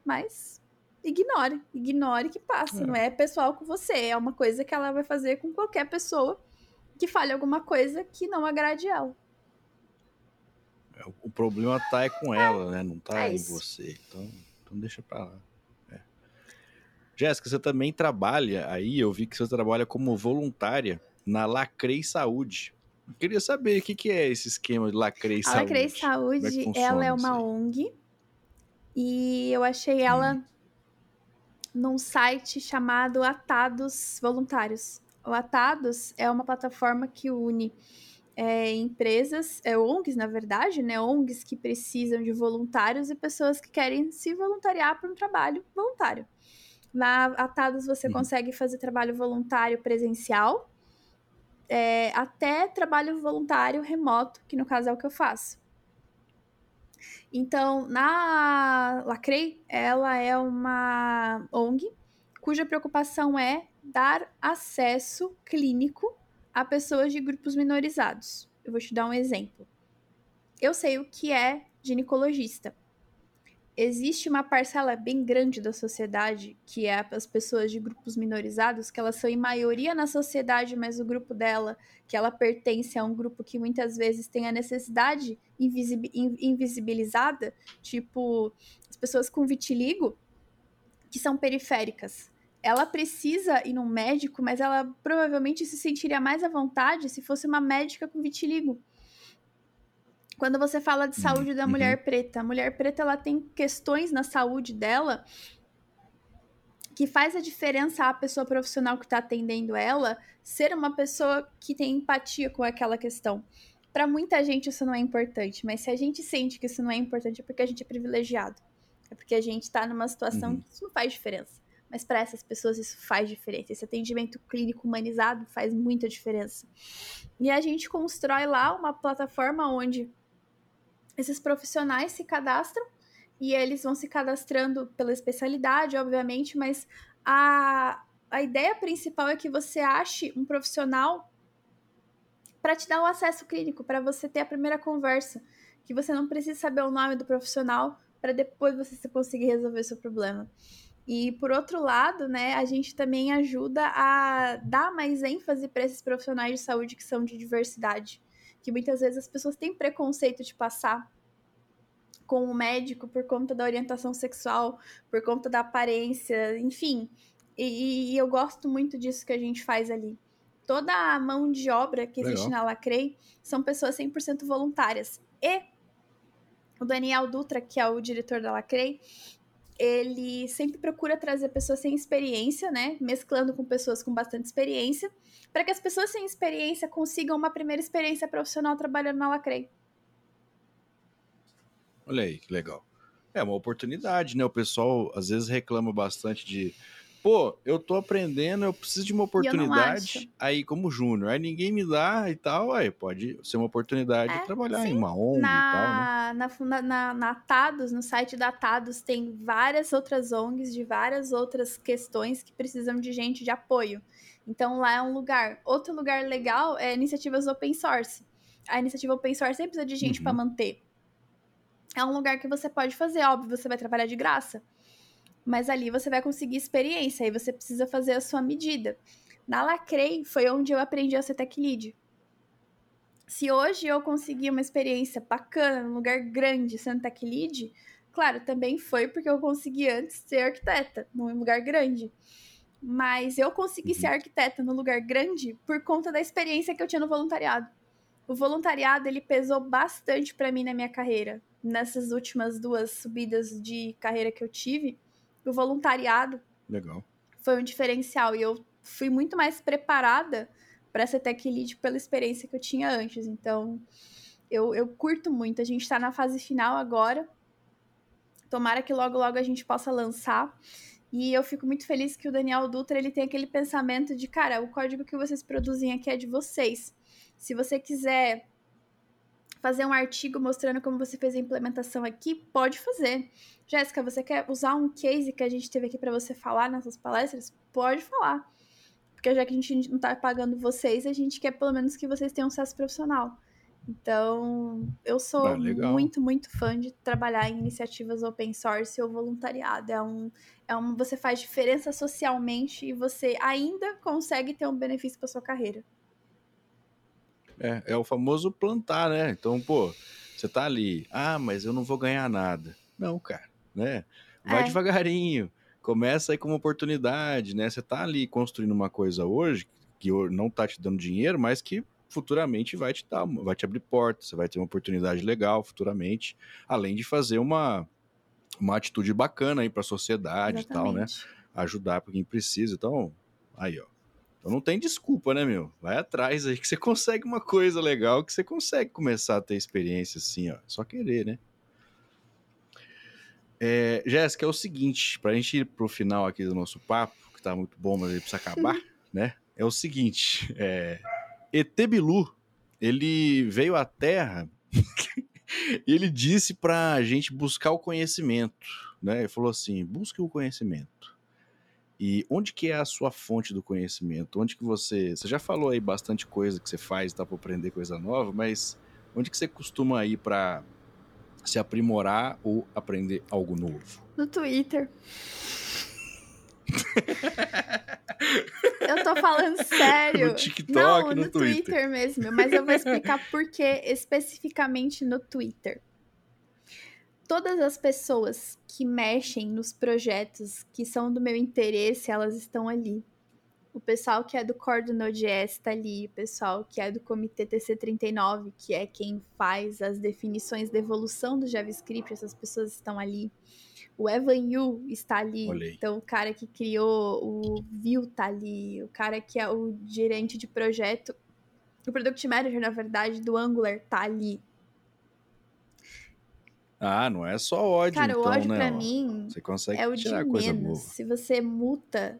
Mas ignore, ignore que passa. É. Não é pessoal com você, é uma coisa que ela vai fazer com qualquer pessoa que fale alguma coisa que não agrade ela. É, o problema tá é com ela, né? Não tá é em você. Então, então deixa pra lá. É. Jéssica, você também trabalha aí, eu vi que você trabalha como voluntária na Lacrei Saúde. Eu queria saber o que, que é esse esquema de Lacrei a Saúde. A Lacrei Saúde, é ela é uma ONG e eu achei ela hum. num site chamado Atados Voluntários. O Atados é uma plataforma que une é, empresas, é, ONGs, na verdade, né? ONGs que precisam de voluntários e pessoas que querem se voluntariar para um trabalho voluntário. Na Atados você uhum. consegue fazer trabalho voluntário presencial, é, até trabalho voluntário remoto, que no caso é o que eu faço. Então, na Lacrei, ela é uma ONG cuja preocupação é dar acesso clínico a pessoas de grupos minorizados. Eu vou te dar um exemplo. Eu sei o que é ginecologista existe uma parcela bem grande da sociedade, que é as pessoas de grupos minorizados, que elas são em maioria na sociedade, mas o grupo dela, que ela pertence a um grupo que muitas vezes tem a necessidade invisibilizada, tipo as pessoas com vitiligo, que são periféricas. Ela precisa ir num médico, mas ela provavelmente se sentiria mais à vontade se fosse uma médica com vitiligo quando você fala de saúde uhum. da mulher uhum. preta, a mulher preta ela tem questões na saúde dela que faz a diferença a pessoa profissional que está atendendo ela ser uma pessoa que tem empatia com aquela questão. Para muita gente isso não é importante, mas se a gente sente que isso não é importante é porque a gente é privilegiado. É porque a gente está numa situação uhum. que isso não faz diferença. Mas para essas pessoas isso faz diferença. Esse atendimento clínico humanizado faz muita diferença. E a gente constrói lá uma plataforma onde esses profissionais se cadastram e eles vão se cadastrando pela especialidade, obviamente, mas a, a ideia principal é que você ache um profissional para te dar o acesso clínico, para você ter a primeira conversa, que você não precisa saber o nome do profissional para depois você conseguir resolver seu problema. E por outro lado, né, a gente também ajuda a dar mais ênfase para esses profissionais de saúde que são de diversidade que muitas vezes as pessoas têm preconceito de passar com o médico por conta da orientação sexual, por conta da aparência, enfim. E, e eu gosto muito disso que a gente faz ali. Toda a mão de obra que existe Legal. na Lacrei são pessoas 100% voluntárias. E o Daniel Dutra, que é o diretor da Lacrei, ele sempre procura trazer pessoas sem experiência, né? Mesclando com pessoas com bastante experiência, para que as pessoas sem experiência consigam uma primeira experiência profissional trabalhando na Lacrei. Olha aí, que legal. É uma oportunidade, né? O pessoal às vezes reclama bastante de pô, eu tô aprendendo, eu preciso de uma oportunidade aí como júnior. Aí ninguém me dá e tal, aí pode ser uma oportunidade é, de trabalhar sim. em uma ONG na, e tal, né? Na, na, na Tados, no site da Tados, tem várias outras ONGs de várias outras questões que precisam de gente de apoio. Então lá é um lugar. Outro lugar legal é iniciativas open source. A iniciativa open source sempre precisa de gente uhum. para manter. É um lugar que você pode fazer, óbvio, você vai trabalhar de graça. Mas ali você vai conseguir experiência, aí você precisa fazer a sua medida. Na Lacrei foi onde eu aprendi a ser tech lead. Se hoje eu consegui uma experiência bacana, num lugar grande, sendo tech lead, claro, também foi porque eu consegui antes ser arquiteta, num lugar grande. Mas eu consegui ser uhum. arquiteta no lugar grande por conta da experiência que eu tinha no voluntariado. O voluntariado ele pesou bastante para mim na minha carreira. Nessas últimas duas subidas de carreira que eu tive, o voluntariado Legal. foi um diferencial e eu fui muito mais preparada para ser tech lead pela experiência que eu tinha antes. Então, eu, eu curto muito. A gente está na fase final agora. Tomara que logo, logo a gente possa lançar. E eu fico muito feliz que o Daniel Dutra ele tem aquele pensamento de, cara, o código que vocês produzem aqui é de vocês. Se você quiser fazer um artigo mostrando como você fez a implementação aqui, pode fazer. Jéssica, você quer usar um case que a gente teve aqui para você falar nessas palestras? Pode falar. Porque já que a gente não está pagando vocês, a gente quer pelo menos que vocês tenham sucesso profissional. Então, eu sou ah, muito, muito fã de trabalhar em iniciativas open source ou voluntariado. É um, é um, você faz diferença socialmente e você ainda consegue ter um benefício para sua carreira. É, é o famoso plantar, né? Então, pô, você tá ali, ah, mas eu não vou ganhar nada. Não, cara, né? Vai é. devagarinho, começa aí com uma oportunidade, né? Você tá ali construindo uma coisa hoje que não tá te dando dinheiro, mas que futuramente vai te dar, vai te abrir portas, você vai ter uma oportunidade legal futuramente, além de fazer uma, uma atitude bacana aí para a sociedade Exatamente. e tal, né? Ajudar para quem precisa. Então, aí, ó. Então não tem desculpa, né, meu? Vai atrás aí que você consegue uma coisa legal, que você consegue começar a ter experiência assim, ó. Só querer, né? É, Jéssica, é o seguinte, para a gente ir pro final aqui do nosso papo, que tá muito bom, mas ele precisa acabar, né? É o seguinte, é, Etebilu, ele veio à Terra e ele disse para a gente buscar o conhecimento, né? Ele falou assim, busque o conhecimento. E onde que é a sua fonte do conhecimento? Onde que você... Você já falou aí bastante coisa que você faz, tá para aprender coisa nova, mas onde que você costuma ir para se aprimorar ou aprender algo novo? No Twitter. eu tô falando sério. No TikTok, Não, no, no Twitter. Twitter mesmo. Mas eu vou explicar por que especificamente no Twitter. Todas as pessoas que mexem nos projetos que são do meu interesse, elas estão ali. O pessoal que é do Core do Node.js tá ali, o pessoal que é do Comitê TC39, que é quem faz as definições de evolução do JavaScript, essas pessoas estão ali. O Evan Yu está ali. Olhei. Então, o cara que criou o Vue tá ali. O cara que é o gerente de projeto, o Product Manager, na verdade, do Angular tá ali. Ah, não é só ódio, Cara, então, o ódio né? pra ó? mim Você consegue é o de tirar coisa menos. boa. Se você multa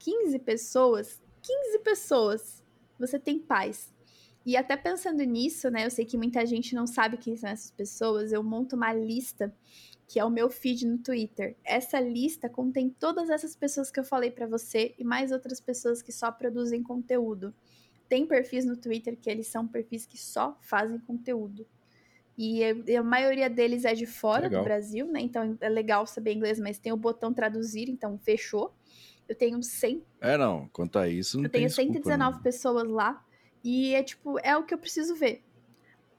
15 pessoas, 15 pessoas, você tem paz. E até pensando nisso, né? Eu sei que muita gente não sabe quem são essas pessoas. Eu monto uma lista que é o meu feed no Twitter. Essa lista contém todas essas pessoas que eu falei pra você e mais outras pessoas que só produzem conteúdo. Tem perfis no Twitter que eles são perfis que só fazem conteúdo. E a- a maioria deles é de fora Legal. do Brasil, né? Então é legal saber inglês, mas tem o botão traduzir, então fechou. Eu tenho 100 É, não. Quanto a isso, não eu tenho desculpa, 119 não. pessoas lá. E é tipo, é o que eu preciso ver.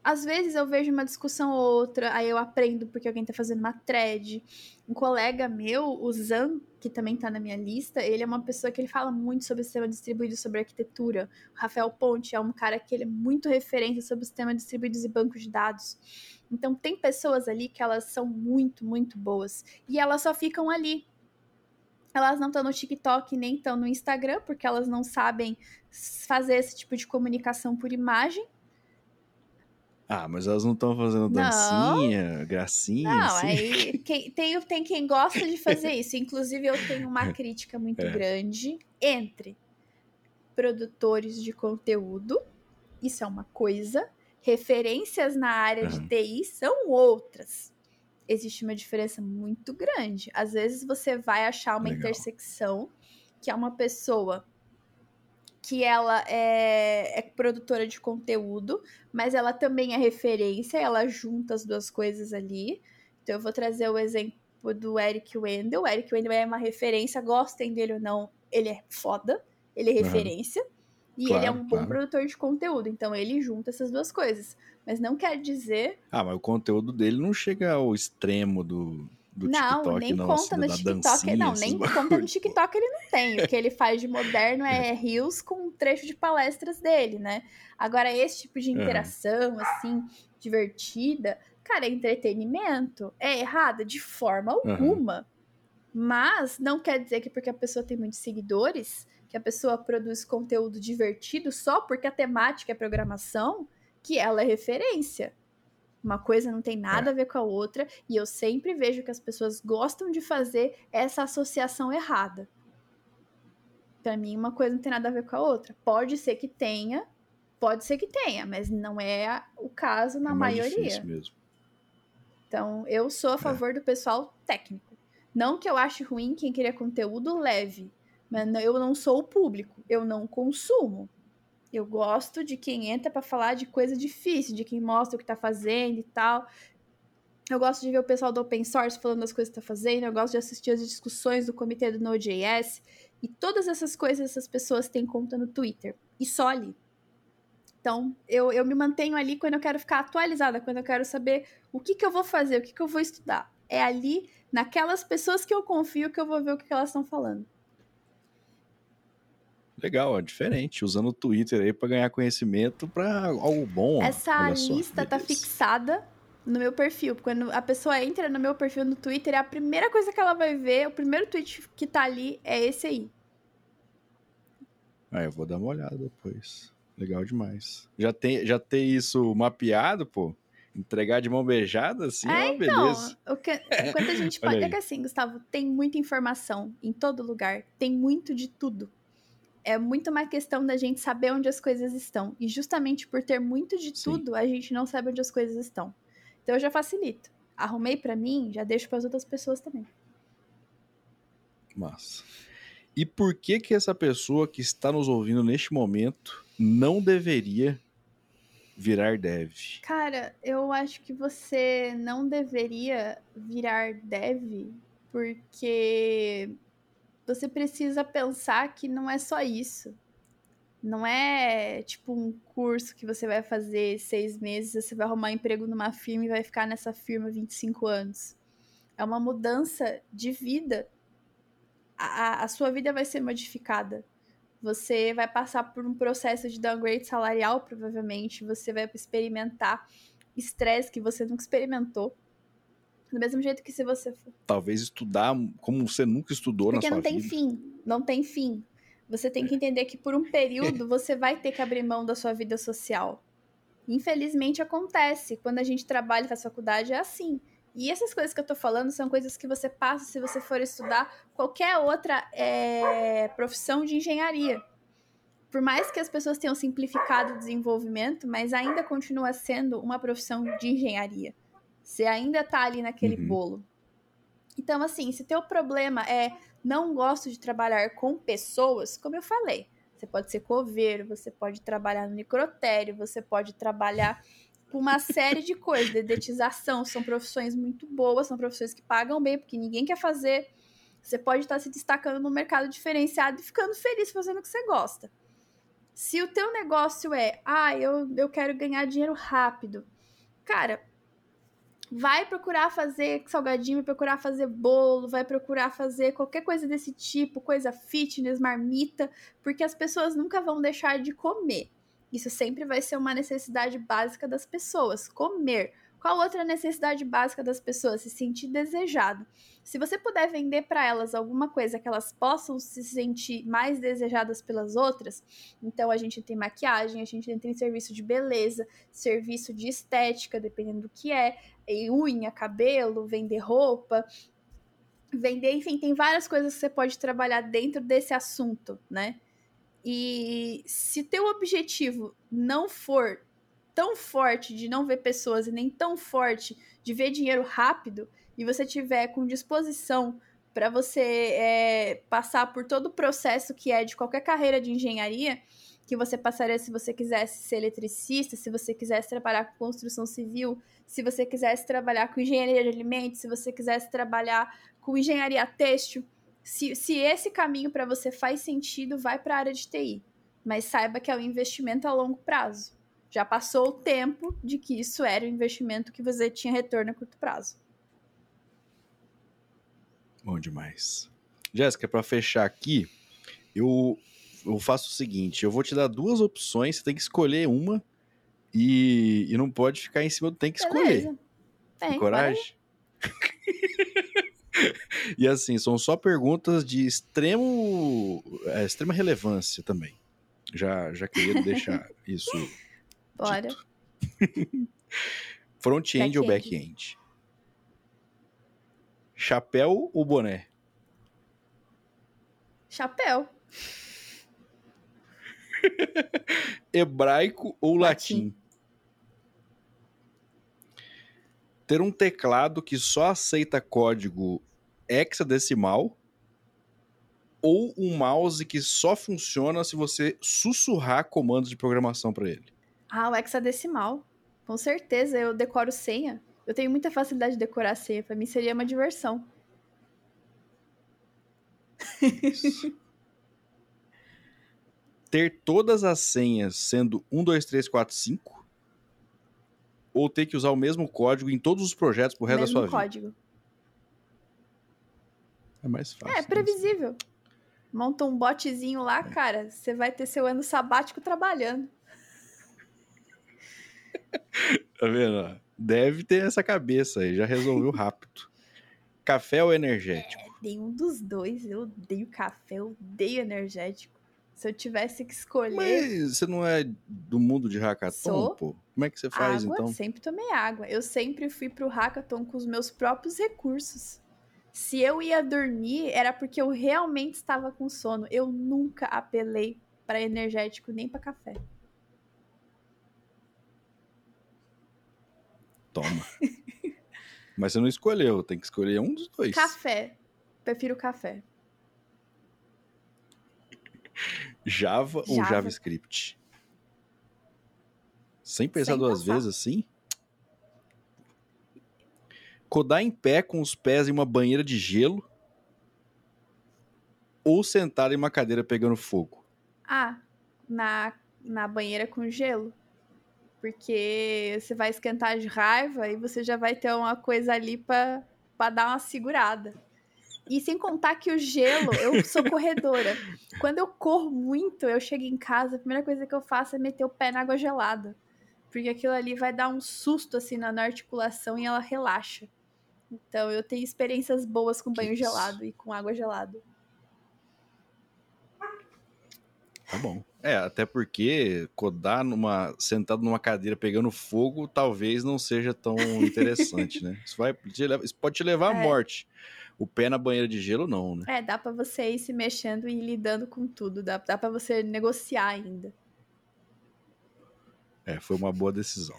Às vezes eu vejo uma discussão ou outra, aí eu aprendo porque alguém tá fazendo uma thread. Um colega meu, o Zan, que também tá na minha lista, ele é uma pessoa que ele fala muito sobre sistema distribuído, sobre arquitetura. O Rafael Ponte é um cara que ele é muito referência sobre sistema distribuídos e bancos de dados. Então tem pessoas ali que elas são muito, muito boas. E elas só ficam ali. Elas não estão no TikTok nem estão no Instagram, porque elas não sabem fazer esse tipo de comunicação por imagem. Ah, mas elas não estão fazendo Não. dancinha, gracinha, Não, assim? aí quem- tem, tem quem gosta de fazer isso. Inclusive, eu tenho uma crítica muito É. grande entre produtores de conteúdo, isso é uma coisa, referências na área de Aham. TI são outras. Existe uma diferença muito grande. Às vezes você vai achar uma Legal. intersecção que é uma pessoa que ela é, é produtora de conteúdo, mas ela também é referência, ela junta as duas coisas ali. Então eu vou trazer o exemplo do Eric Wendell. O Eric Wendell é uma referência, gostem dele ou não, ele é foda, ele é referência. E Claro, ele é um bom claro. produtor de conteúdo, então ele junta essas duas coisas. Mas não quer dizer. Ah, mas o conteúdo dele não chega ao extremo do, do não, TikTok, nem não. conta assim, no TikTok. não, nem bagulho. conta no TikTok ele não tem. O que ele faz de moderno é rios com um trecho de palestras dele, né? Agora, esse tipo de interação, assim, divertida, cara, é entretenimento. É errada? De forma alguma. Mas não quer dizer que porque a pessoa tem muitos seguidores, que a pessoa produz conteúdo divertido só porque a temática é programação, que ela é referência. Uma coisa não tem nada a ver com a outra, e eu sempre vejo que as pessoas gostam de fazer essa associação errada. Pra mim, uma coisa não tem nada a ver com a outra. Pode ser que tenha, pode ser que tenha, mas não é o caso na é maioria. mesmo. Então, eu sou a favor do pessoal técnico. Não que eu ache ruim quem cria conteúdo leve, mas eu não sou o público, eu não consumo. Eu gosto de quem entra pra falar de coisa difícil, de quem mostra o que tá fazendo e tal. Eu gosto de ver o pessoal do open source falando das coisas que tá fazendo, eu gosto de assistir as discussões do comitê do Node.js, e todas essas coisas essas pessoas têm conta no Twitter, e só ali. Então, eu, eu me mantenho ali quando eu quero ficar atualizada, quando eu quero saber o que, que eu vou fazer, o que, que eu vou estudar. É ali, naquelas pessoas que eu confio, que eu vou ver o que, que elas estão falando. Legal, é diferente. Usando o Twitter aí pra ganhar conhecimento pra algo bom. Essa Olha só, lista tá fixada no meu perfil. Quando a pessoa entra no meu perfil no Twitter, a primeira coisa que ela vai ver, o primeiro tweet que tá ali é esse aí. Ah, eu vou dar uma olhada depois. Legal demais. Já tem, já tem isso mapeado, pô? Entregar de mão beijada, assim, É, é uma então, beleza. o que, enquanto a gente pode. É que assim, Gustavo, tem muita informação em todo lugar, tem muito de tudo. É muito uma questão da gente saber onde as coisas estão. E justamente por ter muito de Sim. tudo, a gente não sabe onde as coisas estão. Então eu já facilito. Arrumei para mim, já deixo para as outras pessoas também. Massa. E por que que essa pessoa que está nos ouvindo neste momento não deveria virar dev? Cara, eu acho que você não deveria virar dev porque você precisa pensar que não é só isso. Não é tipo um curso que você vai fazer seis meses, você vai arrumar um emprego numa firma e vai ficar nessa firma 25 anos. É uma mudança de vida. A, a sua vida vai ser modificada. Você vai passar por um processo de downgrade salarial, provavelmente. Você vai experimentar estresse que você nunca experimentou. Do mesmo jeito que se você for. Talvez estudar como você nunca estudou Porque na não sua tem vida. fim. Não tem fim. Você tem que entender que por um período você vai ter que abrir mão da sua vida social. Infelizmente acontece. Quando a gente trabalha e faz faculdade, é assim. E essas coisas que eu tô falando são coisas que você passa se você for estudar qualquer outra é, profissão de engenharia. Por mais que as pessoas tenham simplificado o desenvolvimento, mas ainda continua sendo uma profissão de engenharia. Você ainda tá ali naquele Uhum. bolo. Então, assim, se teu problema é não gosto de trabalhar com pessoas, como eu falei, você pode ser coveiro, você pode trabalhar no necrotério, você pode trabalhar com uma série de coisas. Dedetização são profissões muito boas, são profissões que pagam bem, porque ninguém quer fazer. Você pode estar se destacando no mercado diferenciado e ficando feliz fazendo o que você gosta. Se o teu negócio é, ah, eu, eu quero ganhar dinheiro rápido, cara, vai procurar fazer salgadinho, vai procurar fazer bolo, vai procurar fazer qualquer coisa desse tipo, coisa fitness, marmita, porque as pessoas nunca vão deixar de comer. Isso sempre vai ser uma necessidade básica das pessoas, comer. Qual outra necessidade básica das pessoas? Se sentir desejado. Se você puder vender para elas alguma coisa que elas possam se sentir mais desejadas pelas outras, então a gente tem maquiagem, a gente tem serviço de beleza, serviço de estética, dependendo do que é, e unha, cabelo, vender roupa, vender, enfim, tem várias coisas que você pode trabalhar dentro desse assunto, né? E se teu objetivo não for tão forte de não ver pessoas e nem tão forte de ver dinheiro rápido, e você tiver com disposição para você é, passar por todo o processo que é de qualquer carreira de engenharia, que você passaria se você quisesse ser eletricista, se você quisesse trabalhar com construção civil, se você quisesse trabalhar com engenharia de alimentos, se você quisesse trabalhar com engenharia têxtil, se, se esse caminho para você faz sentido, vai para a área de TI. Mas saiba que é um investimento a longo prazo. Já passou o tempo de que isso era um investimento que você tinha retorno a curto prazo. Bom demais. Jéssica, para fechar aqui, eu, eu faço o seguinte: eu vou te dar duas opções, você tem que escolher uma e, e não pode ficar em cima do tem que escolher. Tem coragem? e assim, são só perguntas de extremo, é, extrema relevância também. Já, já queria deixar isso. Bora. Front-end ou Back-end. back-end? Chapéu ou boné? Chapéu. Hebraico ou latim? Latim. Ter um teclado que só aceita código hexadecimal ou um mouse que só funciona se você sussurrar comandos de programação para ele? Ah, o hexadecimal. Com certeza, eu decoro senha. Eu tenho muita facilidade de decorar senha. Pra mim seria uma diversão. ter todas as senhas sendo 1, 2, 3, 4, 5 ou ter que usar o mesmo código em todos os projetos pro resto da Mesmo sua vida? código. É mais fácil. É, né? previsível. Monta um botzinho lá, cara. Você vai ter seu ano sabático trabalhando. Tá vendo? Deve ter essa cabeça aí, já resolveu rápido. Café ou energético? Nenhum dos dois. Eu odeio café, eu odeio energético. Se eu tivesse que escolher. Mas você não é do mundo de hackathon, pô? Como é que você faz, água, então? sempre tomei água. Eu sempre fui pro hackathon com os meus próprios recursos. Se eu ia dormir, era porque eu realmente estava com sono. Eu nunca apelei para energético nem para café. Toma. Mas você não escolheu, tem que escolher um dos dois. Café. Prefiro café. Java, Java. ou JavaScript? Sem pensar Sem duas pensar. vezes assim? Codar em pé com os pés em uma banheira de gelo ou sentado em uma cadeira pegando fogo? Ah, na, na banheira com gelo. Porque você vai esquentar de raiva e você já vai ter uma coisa ali para dar uma segurada. E sem contar que o gelo, eu sou corredora. Quando eu corro muito, eu chego em casa, a primeira coisa que eu faço é meter o pé na água gelada. Porque aquilo ali vai dar um susto assim na, na articulação e ela relaxa. Então eu tenho experiências boas com banho gelado e com água gelada. Tá bom. É, até porque codar numa, sentado numa cadeira pegando fogo talvez não seja tão interessante, né? Isso, vai isso pode te levar é. à morte. O pé na banheira de gelo, não, né? É, dá para você ir se mexendo e lidando com tudo. Dá, dá para você negociar ainda. É, foi uma boa decisão.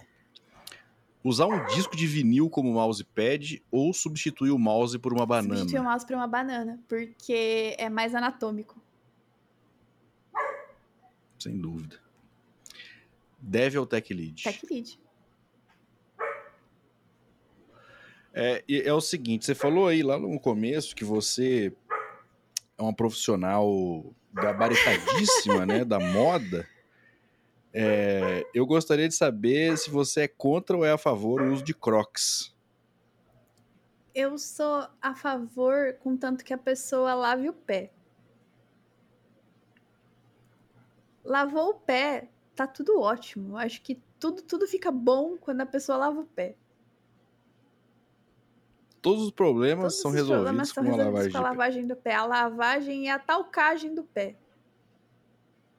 Usar um disco de vinil como mousepad ou substituir o mouse por uma banana? Substituir o mouse por uma banana, porque é mais anatômico. Sem dúvida. Dev ou Tech Lead? Tech Lead. É, é o seguinte, você falou aí lá no começo que você é uma profissional gabaritadíssima, né, da moda. É, eu gostaria de saber se você é contra ou é a favor do uso de Crocs. Eu sou a favor, contanto que a pessoa lave o pé. Lavou o pé, tá tudo ótimo. Acho que tudo, tudo fica bom quando a pessoa lava o pé todos os problemas todos são os resolvidos problemas com, a lavagem, com a lavagem do pé. A lavagem e a talcagem do pé.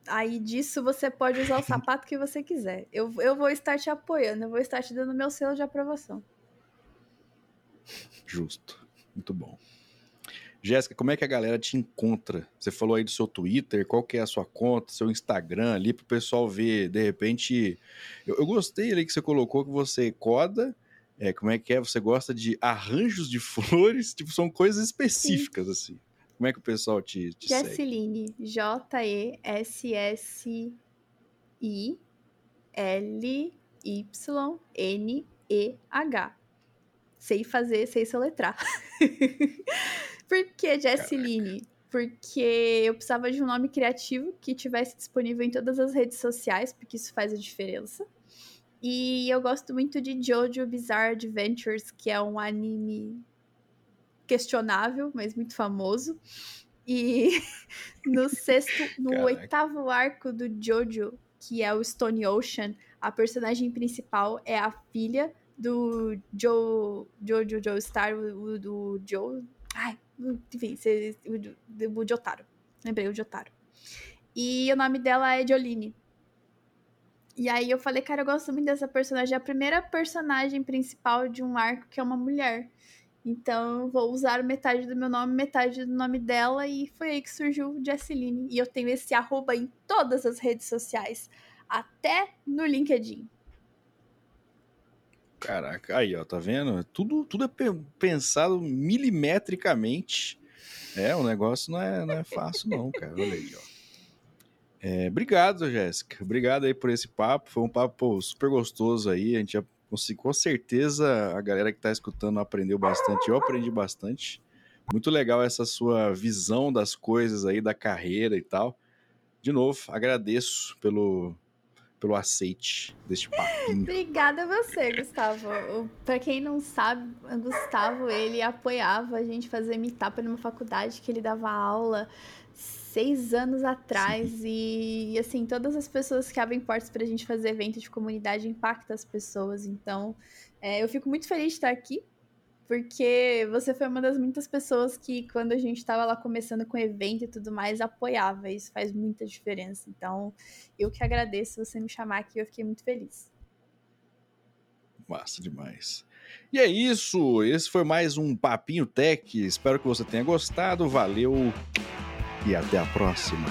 Aí disso você pode usar o sapato que você quiser. Eu, eu vou estar te apoiando, eu vou estar te dando meu selo de aprovação. Justo. Muito bom. Jéssica, como é que a galera te encontra? Você falou aí do seu Twitter, qual que é a sua conta, seu Instagram ali, para o pessoal ver, de repente... Eu, eu gostei ali que você colocou que você coda é, como é que é? Você gosta de arranjos de flores? Tipo, são coisas específicas, Sim. assim. Como é que o pessoal te, te Jesseline, J-E-S-S-I-L-Y-N-E-H. Sei fazer, sei soletrar. Por que Jesseline? Porque eu precisava de um nome criativo que tivesse disponível em todas as redes sociais, porque isso faz a diferença. E eu gosto muito de Jojo Bizarre Adventures, que é um anime questionável, mas muito famoso. E no sexto, no Caraca. oitavo arco do Jojo, que é o Stone Ocean, a personagem principal é a filha do Joe, Jojo Joestar, o do Joe. Ai, enfim, o, o Jotaro. Lembrei o Jotaro. E o nome dela é Jolene. E aí eu falei, cara, eu gosto muito dessa personagem. É a primeira personagem principal de um arco que é uma mulher. Então eu vou usar metade do meu nome, metade do nome dela, e foi aí que surgiu Jesseline. E eu tenho esse arroba em todas as redes sociais, até no LinkedIn. Caraca, aí ó, tá vendo? Tudo, tudo é pensado milimetricamente. É, o negócio não é, não é fácil, não, cara. Olha aí, ó. É, obrigado, Jéssica. Obrigado aí por esse papo. Foi um papo pô, super gostoso aí. A gente já conseguiu, com certeza, a galera que está escutando aprendeu bastante. Eu aprendi bastante. Muito legal essa sua visão das coisas aí, da carreira e tal. De novo, agradeço pelo, pelo aceite deste papinho. Obrigada a você, Gustavo. Para quem não sabe, o Gustavo, ele apoiava a gente fazer meetup numa faculdade que ele dava aula seis anos atrás Sim. e assim todas as pessoas que abrem portas para a gente fazer evento de comunidade impacta as pessoas então é, eu fico muito feliz de estar aqui porque você foi uma das muitas pessoas que quando a gente estava lá começando com evento e tudo mais apoiava isso faz muita diferença então eu que agradeço você me chamar aqui eu fiquei muito feliz Massa demais. E é isso. Esse foi mais um Papinho Tech. Espero que você tenha gostado. Valeu e até a próxima.